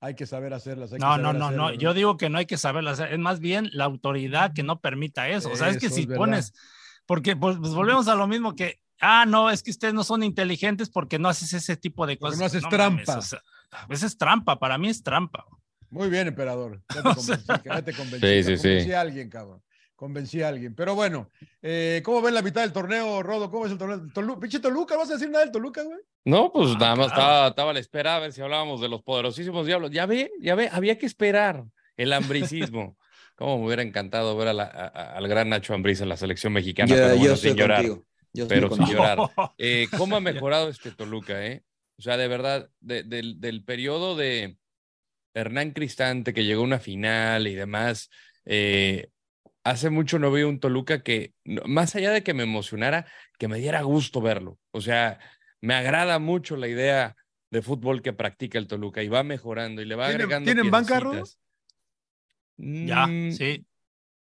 Hay que saber hacerlas. hay que No, no, saber no, no. hacerlas, Yo digo que no hay que saberlo hacer. Es más bien la autoridad que no permita eso. O sea, es que si es pones, porque pues, pues volvemos a lo mismo que, ah, no, es que ustedes no son inteligentes porque no haces ese tipo de Porque cosas. no haces mames, trampa. o sea, a veces es trampa, para mí es trampa. Muy bien, emperador. Ya te convencí, ya te convencí. Sí, sí, convencí sí. a alguien, cabrón. Convencí a alguien. Pero bueno, eh, ¿cómo ven la mitad del torneo, Rodo? ¿Cómo es el torneo? Tolu Pinche Toluca, ¿vas a decir nada del Toluca, güey? No, pues nada más estaba, estaba a la espera a ver si hablábamos de los poderosísimos diablos. Ya ve, ya ve, había que esperar el hambricismo. Cómo me hubiera encantado ver a la- a- al gran Nacho Ambriz en la selección mexicana, Yo, pero yo bueno, estoy sin llorar. Yo Pero sin llorar. Eh, ¿Cómo ha mejorado este Toluca, eh? O sea, de verdad, de- del, del periodo de Hernán Cristante, que llegó a una final y demás, eh, hace mucho no veo un Toluca que, más allá de que me emocionara, que me diera gusto verlo. O sea, me agrada mucho la idea de fútbol que practica el Toluca y va mejorando y le va ¿Tienen- agregando. tienen banca. Ya, Mm, sí.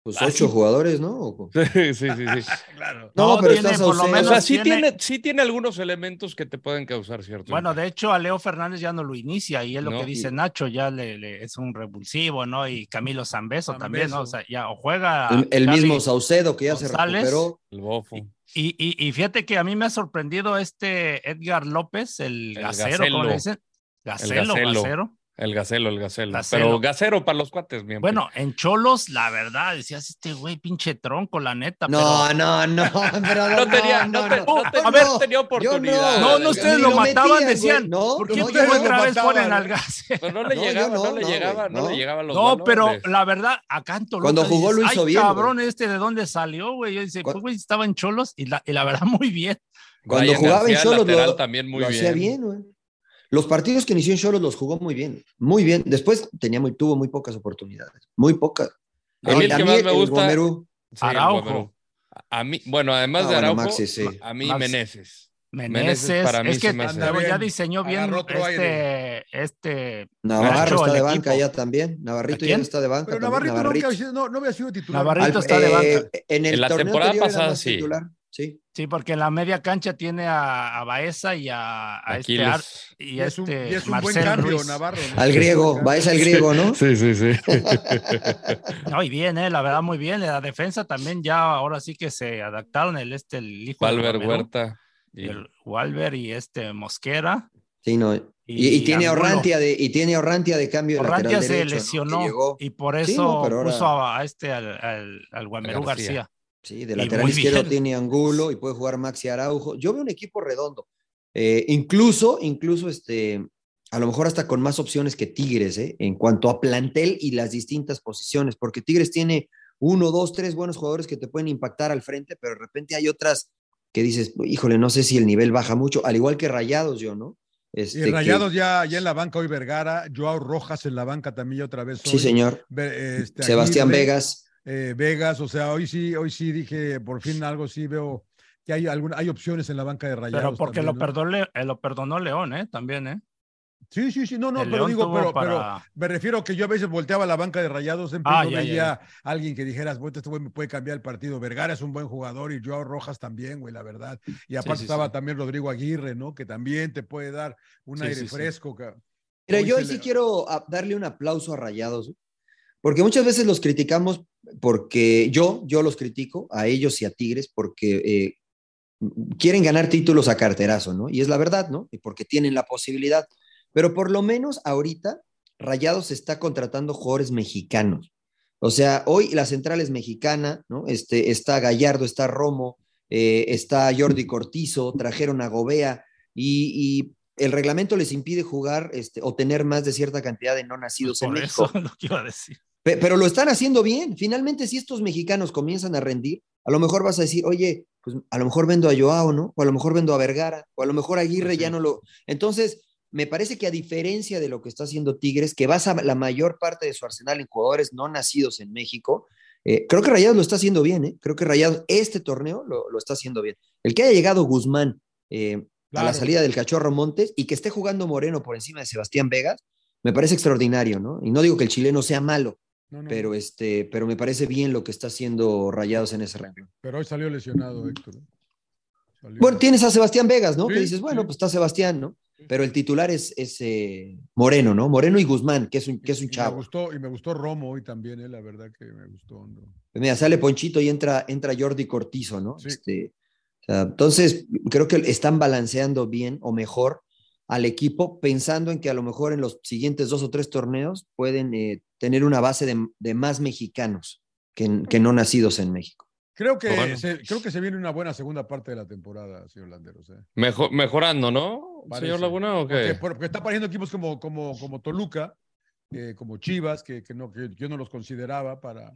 Pues Ah, ocho sí. jugadores, ¿no? ¿O- Sí, sí, sí, sí. Claro. No, No, pero tiene estás por lo ausente. O menos sea, sí tiene- tiene, sí tiene algunos elementos que te pueden causar cierto. Bueno, de hecho, a Leo Fernández ya no lo inicia y es lo No, que dice y- Nacho, ya le, le- es un revulsivo, ¿no? Y Camilo Zambeso también, ¿no? O sea, ya o juega. El, mismo Saucedo que ya González. se recuperó. el bofo. Y, y, y fíjate que a mí me ha sorprendido este Edgar López, el, El gacero, Gacelo. ¿cómo le dicen? Gacelo, Gacelo. gacero. El gacelo, el gacelo. Gacelo. Pero gacero para los cuates, mi amor. Bueno, en Cholos, la verdad, decías, este güey, pinche tronco, la neta. No, no, no, pero no tenía, no, te- no te- A ver, no tenía oportunidad. No, no, ustedes lo mataban, metían, decían. No, ¿por qué no, ustedes otra vez ponen al ¿no? Gacero? Pero no le No, llegaba, no, no, le no, llegaba, no, no. le llegaban los No, pero la verdad, acá en Toluca. Cuando jugó lo hizo "Ay, bien, cabrón, este de dónde salió, güey. Yo dice, pues, güey, estaba en Cholos y la, y la verdad, muy bien. Cuando jugaba en Cholos lo, también muy lo hacía bien. bien, güey. Los partidos que inició en Cholos los jugó muy bien, muy bien. Después tenía muy, tuvo muy pocas oportunidades, muy pocas. A mí el que más me gusta- Romero, Sí, Araujo. A mí, bueno, además Ah, de bueno, Araujo, Maxi, sí. a mí Maxi. Meneses. Para mí es que luego ya diseñó bien este, este Navarro Nacho, está de banca ya también. Navarrito ¿A ya está de banca. Pero también, Navarrito, Navarrito. nunca había sido- no, no había sido titular. Navarrito Al- está de eh, banca. En el En la temporada pasada, sí. titular, sí. Sí, porque en la media cancha tiene a, a Baeza y a, a este. Ar- y, Y es un, este y es un buen cambio, Ruiz. Navarro. ¿no? Al griego, es al griego, ¿no? Sí, sí, sí. No, y bien, eh, la verdad, muy bien. La defensa también ya ahora sí que se adaptaron el este, el hijo de Valver Huerta. y- el Walver y este Mosquera. Sí, no. Y, y tiene. Orrantia de, y tiene Orrantia de cambio de Orrantia lateral se lesionó y por Sí, eso no, pero ahora- puso a, a este al, al, al Guamerú García. García. Sí, de lateral izquierdo tiene Angulo y puede jugar Maxi Araujo. Yo veo un equipo redondo. Eh, incluso, incluso este, a lo mejor hasta con más opciones que Tigres, ¿eh? En cuanto a plantel y las distintas posiciones, porque Tigres tiene uno, dos, tres buenos jugadores que te pueden impactar al frente, pero de repente hay otras que dices, híjole, no sé si el nivel baja mucho, al igual que Rayados, yo, ¿no? Este, Y que- Rayados ya, ya en la banca hoy Vergara, Joao Rojas en la banca también otra vez. Sí, señor. Este, Sebastián Aguirre, Vegas. Eh, Vegas, o sea, hoy sí, hoy sí dije, por fin algo sí veo que hay alguna, hay opciones en la banca de Rayados. Pero porque también, lo, ¿no? perdonó, eh, lo perdonó León, ¿eh? También, ¿eh? Sí, sí, sí, no, no, El pero León digo, pero, pero me refiero que yo a veces volteaba la banca de Rayados, siempre Ah, no ya, ya, veía ya. a alguien que dijeras, bueno, este güey me puede cambiar el partido. Vergara es un buen jugador y Joao Rojas también, güey, la verdad. Y aparte sí, estaba sí. también Rodrigo Aguirre, ¿no? Que también te puede dar un Sí, aire fresco. Hoy yo ahí sí le- quiero ah, darle un aplauso a Rayados. Porque muchas veces los criticamos porque yo, yo los critico a ellos y a Tigres porque eh, quieren ganar títulos a carterazo, ¿no? Y es la verdad, ¿no? Y porque tienen la posibilidad. Pero por lo menos ahorita Rayados está contratando jugadores mexicanos. O sea, hoy la central es mexicana, ¿no? Este, está Gallardo, está Romo, eh, está Jordi Cortizo, trajeron a Gobea y, y el reglamento les impide jugar este, o tener más de cierta cantidad de no nacidos en Por México. eso lo que iba a decir. Pe- Pero lo están haciendo bien. Finalmente, si estos mexicanos comienzan a rendir, a lo mejor vas a decir, oye, pues a lo mejor vendo a Joao, ¿no? O a lo mejor vendo a Vergara, o a lo mejor Aguirre sí. ya no lo. Entonces, me parece que a diferencia de lo que está haciendo Tigres, que basa la mayor parte de su arsenal en jugadores no nacidos en México, eh, creo que Rayados lo está haciendo bien, ¿eh? Creo que Rayados este torneo lo, lo está haciendo bien. El que haya llegado Guzmán eh, a la salida del Cachorro Montes y que esté jugando Moreno por encima de Sebastián Vegas, me parece extraordinario, ¿no? Y no digo que el chileno sea malo, No, no, pero este, pero me parece bien lo que está haciendo Rayados en ese renglón. pero hoy salió lesionado, Héctor. ¿eh? Salió- Bueno, tienes a Sebastián Vegas, ¿no? Sí, que dices, bueno, sí. pues está Sebastián, ¿no? Pero el titular es, es eh, Moreno, ¿no? Moreno y Guzmán, que es un, que es un Y me chavo. gustó, y me gustó Romo hoy también, ¿eh? la verdad que me gustó. ¿no? Pues Mira, sale Ponchito y entra, entra Jordi Cortizo, ¿no? Sí. Este, o sea, entonces, creo que están balanceando bien o mejor al equipo, pensando en que a lo mejor en los siguientes dos o tres torneos pueden eh, tener una base de, de más mexicanos. que, que no nacidos en México. Creo que, Bueno. se, creo que se viene una buena segunda parte de la temporada, señor Landeros. ¿eh? Mejor, mejorando, ¿no? Parece. Señor Laguna, ¿o Porque, qué? porque está apareciendo equipos como, como, como Toluca, eh, como Chivas, que, que no, que yo no los consideraba para.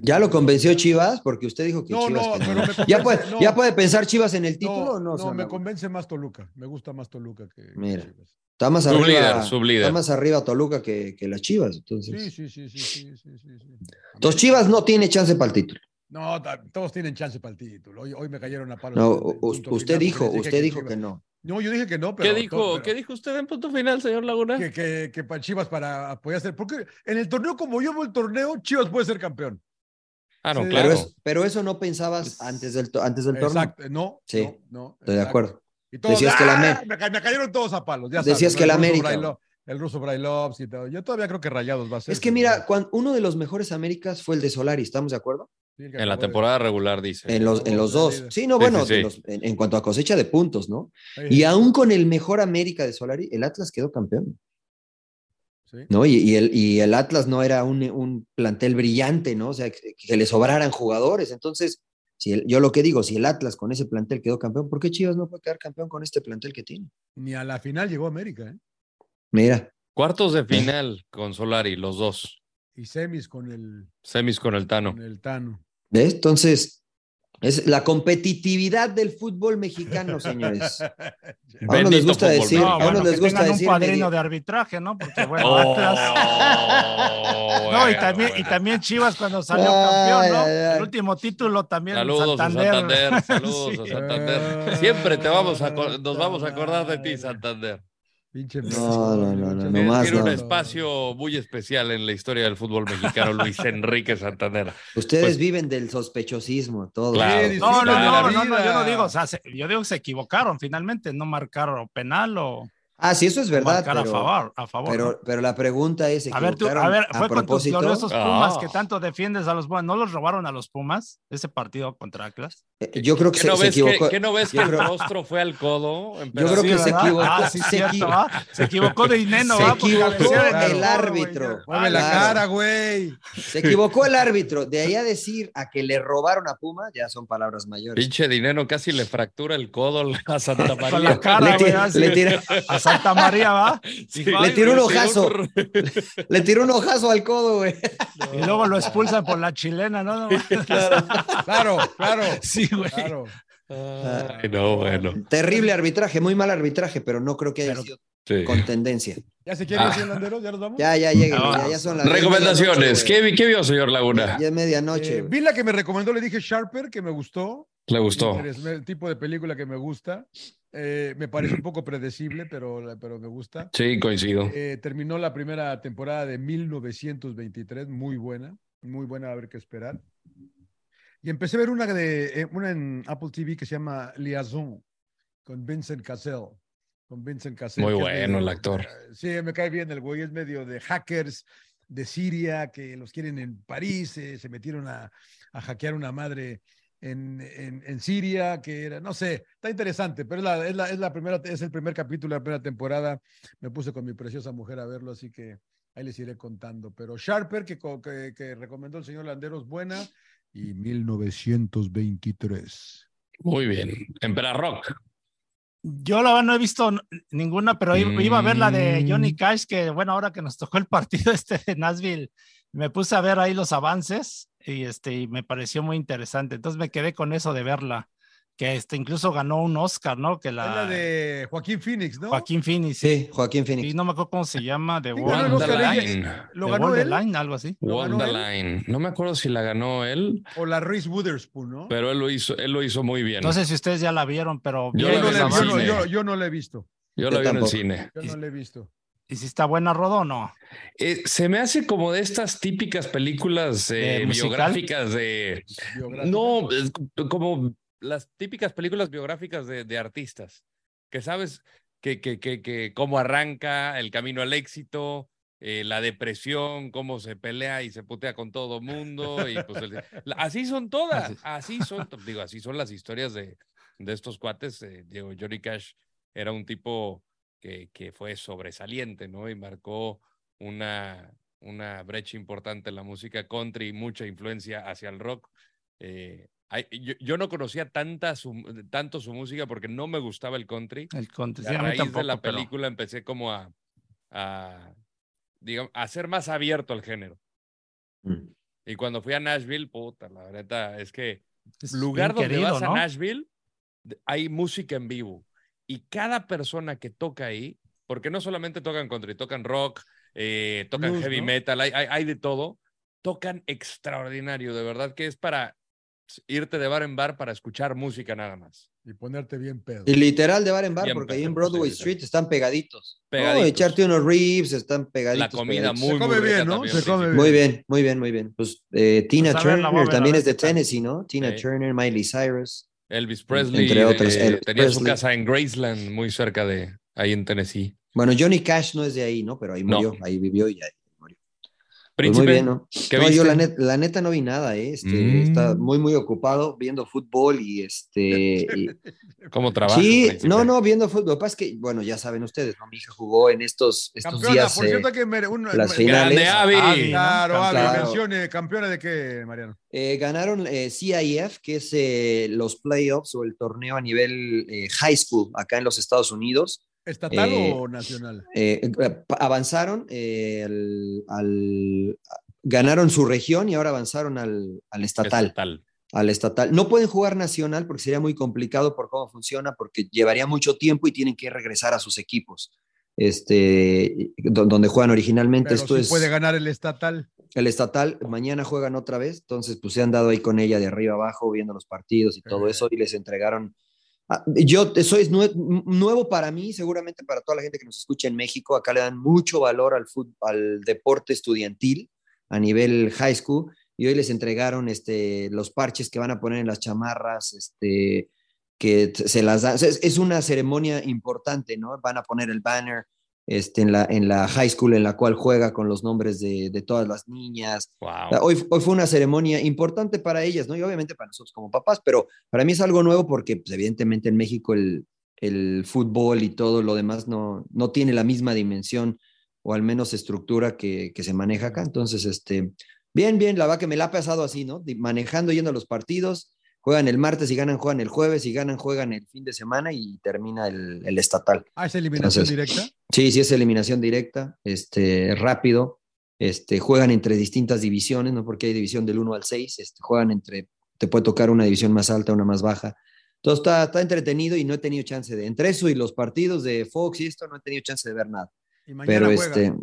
¿Ya lo convenció Chivas? Porque usted dijo que No, Chivas. no, que pero me convence, ¿Ya, puede, no. ¿Ya puede pensar Chivas en el No, título o no? no, me convence más Toluca. Me gusta más Toluca que, que Mira. Chivas. Está más arriba, sublíder. está más arriba Toluca que, que las Chivas. Entonces, Sí, sí, sí, sí, sí, sí, sí. Entonces Chivas no tiene chance para el título. No, todos tienen chance para el título. Hoy, hoy me cayeron a palos. No, usted final dijo, usted dijo Chivas- que no. No, yo dije que no, pero. ¿Qué dijo, pero- ¿Qué dijo usted en punto final, señor Laguna? Que, que, que para Chivas para apoyar ser. Porque en el torneo, como yo veo el torneo, Chivas puede ser campeón. Ah, no, Sí. claro. Pero, es- pero eso no pensabas antes del, antes del torneo. Exacto. No. Sí, no, no, Estoy de acuerdo. Y todos, Decías que la ¡ah! Me, ca- me cayeron todos a palos. Ya Decías sabes, que El ruso América. Brailo- el ruso Brailovs y todo. Yo todavía creo que Rayados va a ser. Es que mira, cuan- uno de los mejores Américas fue el de Solari, ¿estamos de acuerdo? Sí, En la de- temporada regular, dice. En los, en los dos. Sí, no, bueno, sí, de sí. los- en, en cuanto a cosecha de puntos, ¿no? Y aún con el mejor América de Solari, el Atlas quedó campeón, sí. ¿no? Y, y el, y el Atlas no era un, un plantel brillante, ¿no? O sea, que, que le sobraran jugadores. Entonces, si el- yo lo que digo, si el Atlas con ese plantel quedó campeón, ¿por qué Chivas no puede quedar campeón con este plantel que tiene? Ni a la final llegó América, ¿eh? Mira, Cuartos de final con Solari, los dos. Y semis con el, Semis con el Tano. con el Tano. ¿ves? Entonces, es la competitividad del fútbol mexicano, señores. A uno les gusta fútbol decir, No, a mexicano. uno bueno, les que gusta tengan decir un padrino de arbitraje, ¿no? Porque bueno, Oh, Atlas. No, y bueno, también, y también Chivas cuando salió campeón, ¿no? El último título también Saludos Santander. a Santander, saludos Sí. a Santander. Siempre te vamos a, nos vamos a acordar de ti, Santander. Pinche No, no, no, no, más Tiene un no. espacio muy especial en la historia del fútbol mexicano, Luis Enrique Santander. Ustedes Pues- viven del sospechosismo, todo. Claro. No, no, no, no, no, yo no digo, o sea, se- yo digo que se equivocaron finalmente, no marcaron penal o Ah, sí, eso es verdad. marcar a pero- favor, a favor. Pero, pero la pregunta es, ¿se ¿no? A ver, tú, a ver, a fue con tus gloriosos Pumas Ah. que tanto defiendes a los Pumas, ¿no los robaron a los Pumas ese partido contra Atlas? Eh, Yo creo que ¿Qué se, no, se ves que, equivocó. qué no ves que el rostro fue al codo? Yo creo que se equivocó. Ah, sí, se cierto, equi- ¿va? Se equivocó de Ineno, Se equivocó el árbitro. Mueve la cara, güey. Se equivocó el árbitro. De ahí a decir a que le robaron a Puma, ya son palabras mayores. Pinche dinero casi le fractura el codo a Santa María. Con la cara, Le güey, le tira- A Santa María, ¿va? Sí, le "Ay, tiró un ojazo. Le tiró un ojazo al codo, güey. Y luego lo expulsan por la chilena, ¿no? Claro, claro. Sí, güey. Claro. Ay, no, bueno. Terrible arbitraje, muy mal arbitraje, pero no creo que haya Pero- sido Sí. con tendencia. ¿Ya se quieren Ah. ir, Landeros? ¿Ya nos vamos? Ya, ya lleguen, Ah, ya, ya son las Recomendaciones. ¿Qué, ¿Qué vio, señor. Laguna? Ya es medianoche. Eh, vi la que me recomendó, le dije Sharper, que me gustó. Le gustó. Es el tipo de película que me gusta. Eh, me parece un poco predecible, pero, pero me gusta. Sí, coincido. Eh, terminó la primera temporada de 1923, muy buena, muy buena, a ver qué esperar. Y empecé a ver una, de, eh, una en Apple TV que se llama Liaison, con Vincent Cassell. Con Vincent Cassell. Muy bueno el actor. Sí, me cae bien el güey, es medio de hackers de Siria que los quieren en París, eh, se metieron a, a hackear una madre en, en, en Siria, que era, no sé, está interesante, pero es la, es la, es la primera, es el primer capítulo de la primera temporada. Me puse con mi preciosa mujer a verlo, así que ahí les iré contando. Pero Sharper, que, que, que recomendó el señor Landeros, buena, y 1923. Muy bien. Emperor Rock. Yo la verdad no he visto ninguna, pero iba, iba a ver la de Johnny Mm. Cash, que bueno, ahora que nos tocó el partido este de Nashville, me puse a ver ahí los avances y este y me pareció muy interesante. Entonces me quedé con eso de verla, que este incluso ganó un Oscar, ¿no? Que Es la, la de Joaquín Phoenix, ¿no? Joaquín Phoenix. Sí. Joaquín Y Phoenix. no me acuerdo cómo se llama, The. ¿Lo The ganó World él? Line, algo así. ¿Lo ganó él? Wonderline. No me acuerdo si la ganó él, O la Reese Witherspoon, ¿no? pero él lo hizo, él lo hizo muy bien. No sé si ustedes ya la vieron, pero Yo no la, yo, no, yo- yo no la he visto. Yo Yo la vi en el cine. Yo no la he visto. ¿Y si está buena, Rodo o no? Eh, se me hace como de estas típicas películas eh, biográficas de... Biográfica. No, es como las típicas películas biográficas de, de artistas, que sabes que, que, que, que cómo arranca el camino al éxito, eh, la depresión, cómo se pelea y se putea con todo mundo. Y pues el- la- así son todas, Así. son, digo, así son las historias de, de estos cuates. eh, digo, Johnny Cash era un tipo que, que fue sobresaliente, ¿no? Y marcó una, una brecha importante en la música country y mucha influencia hacia el rock. Eh, hay- yo, yo no conocía tanta su- tanto su música porque no me gustaba el country. El conte- Y sí, a a raíz tampoco, de la pero película empecé como a, a, digamos, a ser más abierto al género. Mm. Y cuando fui a Nashville, puta, la verdad es que es lugar donde querido, vas a ¿no? Nashville, de- hay música en vivo. Y cada persona que toca ahí, porque no solamente tocan country, tocan rock, eh, tocan heavy ¿no? metal, hay, hay, hay de todo, tocan extraordinario, de verdad que es para irte de bar en bar para escuchar música nada más. Y ponerte bien pedo. Y literal de bar en bar, Bien porque ahí en Broadway sí. Street están pegaditos. No, Pegaditos. echarte unos ribs, están pegaditos. La comida pegaditos. muy, Se come muy bien, ¿no? también, Se come principio. Muy bien, muy bien, muy bien. Pues eh, Tina Pues a ver, la voy a Turner ver, también es de. Tennessee, ¿no? Tina Sí. Turner, Miley Cyrus. Elvis Presley Entre otros, Elvis tenía su casa en Graceland, muy cerca de ahí en Tennessee. Bueno, Johnny Cash no es de ahí, ¿no? Pero ahí No. murió, ahí vivió y ahí murió. Pues Príncipe, muy bien, ¿no? ¿qué No, yo la, net- la neta no vi nada, ¿eh? Este, Mm. Está muy, muy ocupado viendo fútbol y este... y- ¿Cómo trabaja? sí, Príncipe? no, no, viendo fútbol. Lo que pasa es que, bueno, ya saben ustedes, ¿no? Mi hija jugó en estos, estos Campeona, días... por eh, cierto que mere- un- las finales. Grande ¿no? Claro. mencione, campeona de qué, Mariano. Eh, ganaron eh, CIF, que es eh, los playoffs o el torneo a nivel eh, high school acá en los Estados Unidos. ¿Estatal Eh, o nacional? Eh, eh, avanzaron eh, al, al- ganaron su región y ahora avanzaron al, al estatal, Estatal. al estatal. No pueden jugar nacional porque sería muy complicado por cómo funciona, porque llevaría mucho tiempo y tienen que regresar a sus equipos, este, do- donde juegan originalmente. Pero Esto sí es puede ganar el estatal. el estatal, mañana juegan otra vez, entonces pues se han dado ahí con ella de arriba abajo, viendo los partidos y todo eso, y les entregaron. Ah, yo, es nue- nuevo para mí, seguramente para toda la gente que nos escucha en México, acá le dan mucho valor al, fut- al deporte estudiantil a nivel high school, y hoy les entregaron este, los parches que van a poner en las chamarras, este, que se las dan, es, es una ceremonia importante, ¿no? Van a poner el banner, este, en, la, en la high school en la cual juega con los nombres de, de todas las niñas. Wow. Hoy, hoy fue una ceremonia importante para ellas, ¿no? Y obviamente para nosotros como papás, pero para mí es algo nuevo porque pues, evidentemente en México el, el fútbol y todo lo demás no, no tiene la misma dimensión o al menos estructura que, que se maneja acá. Entonces, este, bien, bien, la verdad que me la ha pasado así, ¿no? De- manejando, yendo a los partidos, juegan el martes y ganan, juegan el jueves y ganan, juegan el fin de semana y termina el, el estatal. Ah, es eliminación Entonces, directa. Sí, sí es eliminación directa, este, rápido, este, juegan entre distintas divisiones, ¿no? Porque hay división del 1 al 6, este, juegan entre, te puede tocar una división más alta, una más baja. Entonces está, está entretenido y no he tenido chance de, entre eso y los partidos de Fox y esto, no he tenido chance de ver nada. Y mañana Pero juega. este,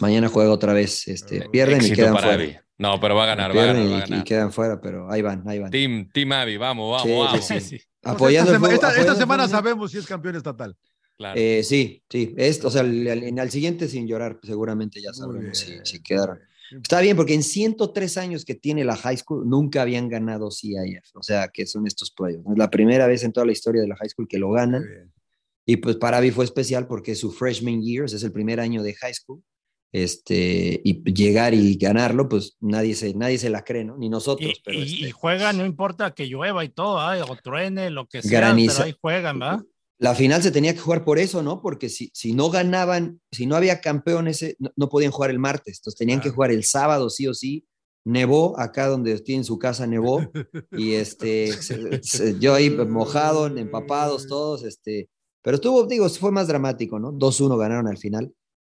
mañana juega otra vez, este, pierden y Éxito quedan para fuera. Avi. No, pero va a ganar, va a Pierden ganar, va a y- y, ganar. quedan fuera, pero ahí van, ahí van. Team, Team Avi, vamos, vamos, Sí, sí, vamos. sí. Sí. Apoyando esta, el esta- esta el semana sabemos si es campeón estatal. Claro. Eh, sí, sí, esto, o sea, al, al- al siguiente sin llorar, seguramente ya sabremos si, si quedaron. Está bien, porque en 103 años que tiene la high school, nunca habían ganado CIF, o sea, que son estos playoffs. Es la primera vez en toda la historia de la high school que lo ganan. Y pues para Abby fue especial porque es su freshman years, es el primer año de high school. Este, y llegar y ganarlo, pues nadie se, nadie se la cree, ¿no? Ni nosotros. Y, pero y- este, y juegan, no importa que llueva y todo, ¿ah? o truene, lo que sea, Graniza. pero ahí juegan, ¿verdad? la final se tenía que jugar por eso, ¿no? Porque si, si no ganaban, si no había campeones, eh, no, no podían jugar el martes, entonces tenían que jugar el sábado sí o sí. Nevó, acá donde tienen su casa nevó, y este, se- se- yo ahí mojado, empapados todos, este, pero estuvo, digo, fue más dramático, ¿no? 2-1 ganaron al final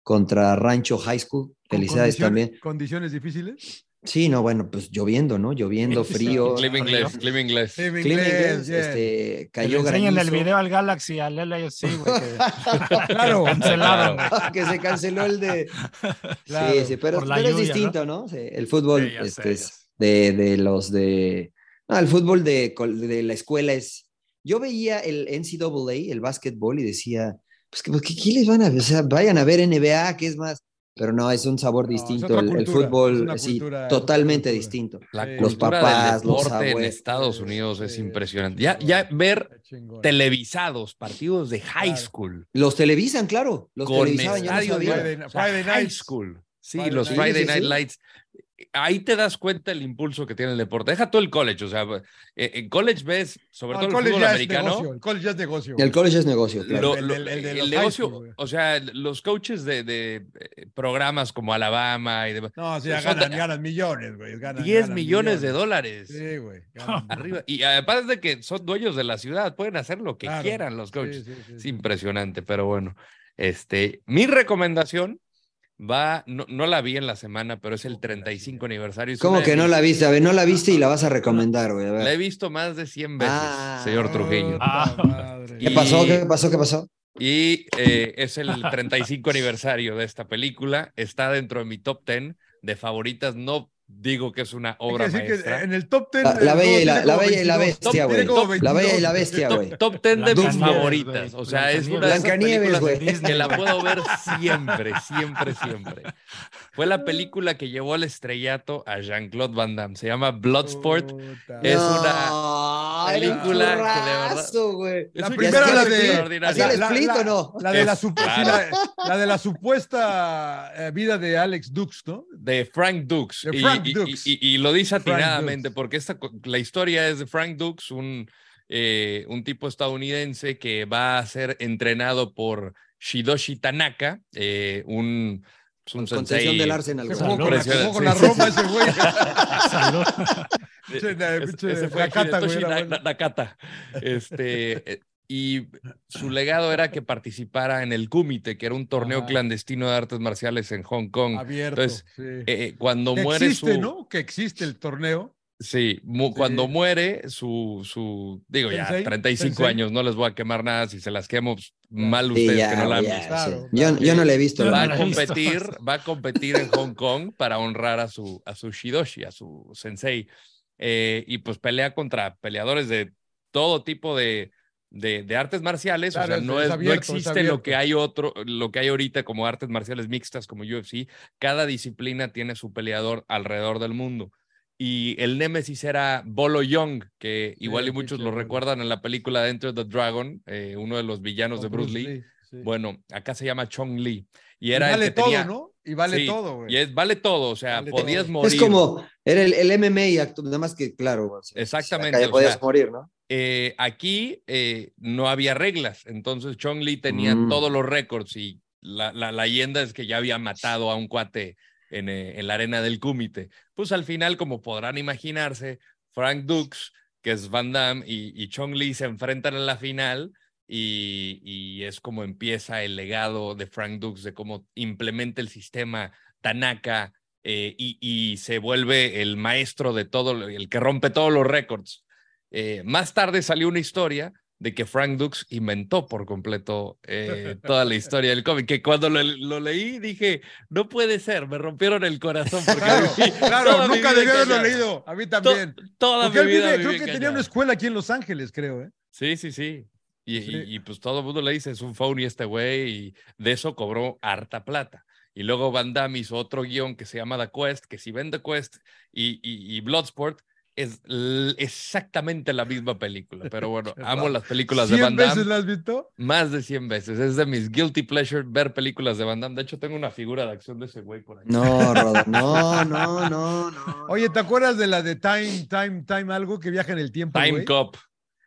contra Rancho High School, ¿Con felicidades condiciones- también. ¿Condiciones difíciles? Sí, no, bueno, pues lloviendo, ¿no? Lloviendo, frío. Sí, mi Clima inglés, inglés, yeah. este, cayó enseñen el granizo. video al Galaxy, al LAFC, güey, que- Claro. cancelaron, güey. que se canceló el de. Claro, sí, sí, pero, es distinto, ¿no? Sí, el fútbol Sí, ya sé, este, es de, de los de. No, el fútbol de, col- de la escuela es. Yo veía el NCAA, el básquetbol, y decía, pues, ¿qué, qué- qué les van a ver? O sea, vayan a ver NBA, que es más. Pero no, es un sabor No, es distinto. el, el cultura, es fútbol, una sí, cultura, es otra totalmente cultura. distinto. La Sí. Los papás, del los deporte en abuelos. Estados Unidos es Sí, impresionante. Ya, ya ver televisados partidos de high Claro. school Los televisan, claro. Los con televisaban, yo no. Friday- de o sea, Friday high nights. school. Sí, Friday los. Friday Sí, sí, Night sí. Lights. Ahí te das cuenta el impulso que tiene el deporte. Deja todo el college, o sea, eh, en college ves, sobre No, todo el college fútbol americano, negocio, el college ya es negocio. El college es negocio. claro. lo- El- lo- el- el el negocio, school, o sea, los coaches de, de, eh, programas como Alabama y demás, No, sí, ya Son ganan, de- ganan millones, güey. ganan- 10 ganan millones de dólares. Sí, güey. ganan Arriba. Y además de que son dueños de la ciudad, pueden hacer lo que Claro. quieran los Sí, coaches. sí, sí, Es sí. impresionante, pero bueno. Este, mi recomendación va, no, no la vi en la semana, pero es el 35 aniversario. Es ¿Cómo que no la viste? A ver, no la viste y la vas a recomendar, güey. La he visto más de 100 veces, Ah. señor Trujillo. Ah. madre. ¿Qué Y- pasó? ¿Qué pasó? ¿Qué pasó? Y eh, es el 35 aniversario de esta película. Está dentro de mi top 10 de favoritas. No digo que es una obra que maestra. en el top 10. La, la el bella y la, la bella y la como 22. bestia, güey. La bella y 22. la bestia, güey. Top, top 10 de mis favoritas. O sea, es una Blancanieves, güey. Que la puedo ver siempre, siempre, siempre. Fue la película que llevó al estrellato a Jean-Claude Van Damme. Se llama Bloodsport. Puta. Es No, una película que verdad- güey. La primera, la ¿Hacía el de. ¿Hacía el split o no? La de la, Es- sup- sí, claro. la- la de la supuesta eh, vida de Alex Dux, ¿no? de Frank Dukes. De Y- Frank y, Dukes. y- y- y lo dice atinadamente, porque esta, la historia es de Frank Dukes, un, eh, un tipo estadounidense que va a ser entrenado por Shidoshi Tanaka, eh, un, Contención sensei. del Arsenal. Se güey. jugó con la, jugó con la Sí, sí, Roma ese güey. Eh, Ese- fue Nakata, güey, Nakata. Este, eh, y su legado era que participara en el Kumite, que era un torneo clandestino de artes marciales en Hong Kong. Abierto. Entonces, sí. Eh, cuando Que muere existe, su... ¿no? Que existe el torneo. Sí, mu- Sí. cuando muere su, su, digo ya, Sensei, 35 sensei. años, no les voy a quemar nada, si se las quemo, pues, mal Sí, ustedes ya, que no la han visto. Claro, sí. Yo, yo no la he visto. Va no a he visto. competir, va a competir en Hong Kong para honrar a su, a su Shidoshi, a su sensei. Eh, y pues pelea contra peleadores de todo tipo de, de, de artes marciales. Claro, o sea, es- no, es es, abierto, no es existe lo que hay otro, lo que hay ahorita como artes marciales mixtas como UFC. Cada disciplina tiene su peleador alrededor del mundo. Y el némesis era Bolo Young, que igual y el muchos pinche lo recuerdan en la película Enter the Dragon, eh, uno de los villanos de Con Bruce Lee. sí. Bueno, acá se llama Chong Lee. Y Y era el vale que todo, tenía- ¿no? Y vale Sí, todo, güey. Y es, vale todo, o sea, Vale podías todo. morir. Es como, era el, el MMA, nada más que, claro. o sea, Exactamente, acá ya o podías sea, morir, ¿no? Eh, aquí eh, no había reglas, entonces Chong Lee tenía Mm. todos los récords y la, la, la leyenda es que ya había matado a un cuate en, eh, en la arena del Cúmite. Pues al final, como podrán imaginarse, Frank Dukes, que es Van Damme, y, y Chong Lee se enfrentan en la final y, es como empieza el legado de Frank Dukes, de cómo implementa el sistema Tanaka eh, y, y se vuelve el maestro de todo, el que rompe todos los récords. Eh, más tarde salió una historia de que Frank Dukes inventó por completo eh, toda la historia del cómic, que cuando lo, lo leí dije, no puede ser, me rompieron el corazón. Porque Claro, viví claro, nunca debí haberlo leído. A mí To- también. toda Porque mi vive, vida creo que tenía una escuela aquí en Los Ángeles, creo, ¿eh? Sí, sí, sí. Y, Sí. y- y, pues todo el mundo le dice, es un phony este güey, y de eso cobró harta plata. Y luego Van Damme hizo otro guion que se llama The Quest, que si ven The Quest y, y, y Bloodsport, es exactamente la misma película. Pero bueno, amo las películas de ¿Cien Van Damme. veces la has visto? Más de 100 veces. Es de mis guilty pleasure ver películas de Van Damme. De hecho, tengo una figura de acción de ese güey por ahí. No, Rodo, no, no, no, no. Oye, ¿te acuerdas de la de Time, Time, Time algo que viaja en el tiempo? Time güey? Cop.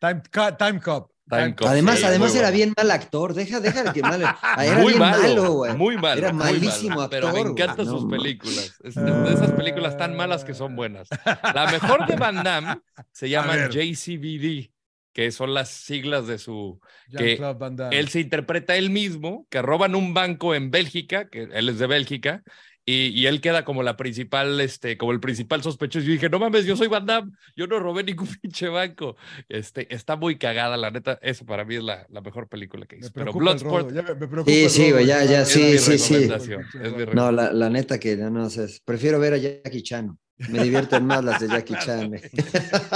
Time, Time Cop. Además, además muy era bueno. bien mal actor. Deja, deja que mal. Era muy bien malo, malo, güey. muy malo. Era malísimo malo, Pero me actor, encantan No, sus películas. Es de, de esas películas tan malas que son buenas. La mejor de Van Damme se llama. JCVD, que son las siglas de su... Que Jean-Claude Van Damme. Él se interpreta él mismo, que roban un banco en Bélgica, que él es de Bélgica, y, y él queda como la principal, este, como el principal sospechoso. Yo dije, no mames, yo soy Van Damme, yo no robé ningún pinche banco. Este, está muy cagada, la neta, eso para mí es la, la mejor película que hizo. Pero Bloodsport me- me Sí, sí, güey, ya, ya, sí, sí, sí. recomendación. Es mi No, la, la neta que no, no sé. Prefiero ver a Jackie Chan. Me divierten más las de Jackie Chan.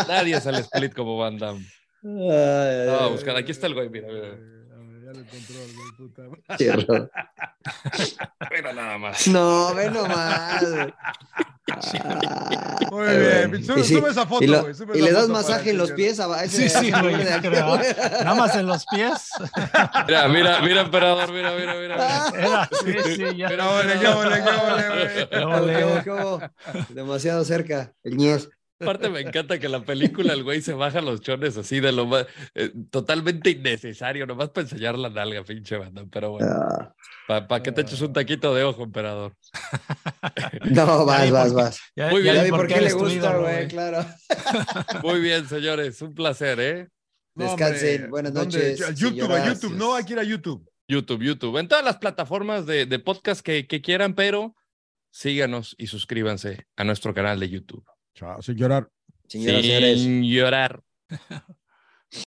Nadie el split como Van Damme. Ay, No, buscar, aquí está el güey, mira, mira. Encontró el güey, puta madre. ay, Rodo. Mira nada más. No, ve nomás. Muy bien. Sube, Y sí, sube esa foto, y, lo- güey. sube y esa le das foto masaje en los pies a, ese, Sí, sí, güey. Nada más en los pies. Mira, mira, mira, emperador, mira, mira, mira. Mira. Era, sí, sí, ya. Qué ole, qué ole, güey. Qué ole. Demasiado cerca. El ñez. Aparte me encanta que la película el güey se baja los chones así de lo más eh, totalmente innecesario, nomás para enseñar la nalga, pinche banda, pero bueno, Ah, para que te eches un taquito de ojo, emperador. no, vas, vas, vas. Ya, Muy ya bien. Ya vi por qué le gusta, güey, claro. Muy bien, señores, un placer, ¿eh? Descansen. Buenas noches. YouTube, a. YouTube. No, hay que ir a YouTube. YouTube, YouTube, en todas las plataformas de, de podcast que, que quieran, pero síganos y suscríbanse a nuestro canal de YouTube. Chao, sin llorar. Y señores. Sin llorar.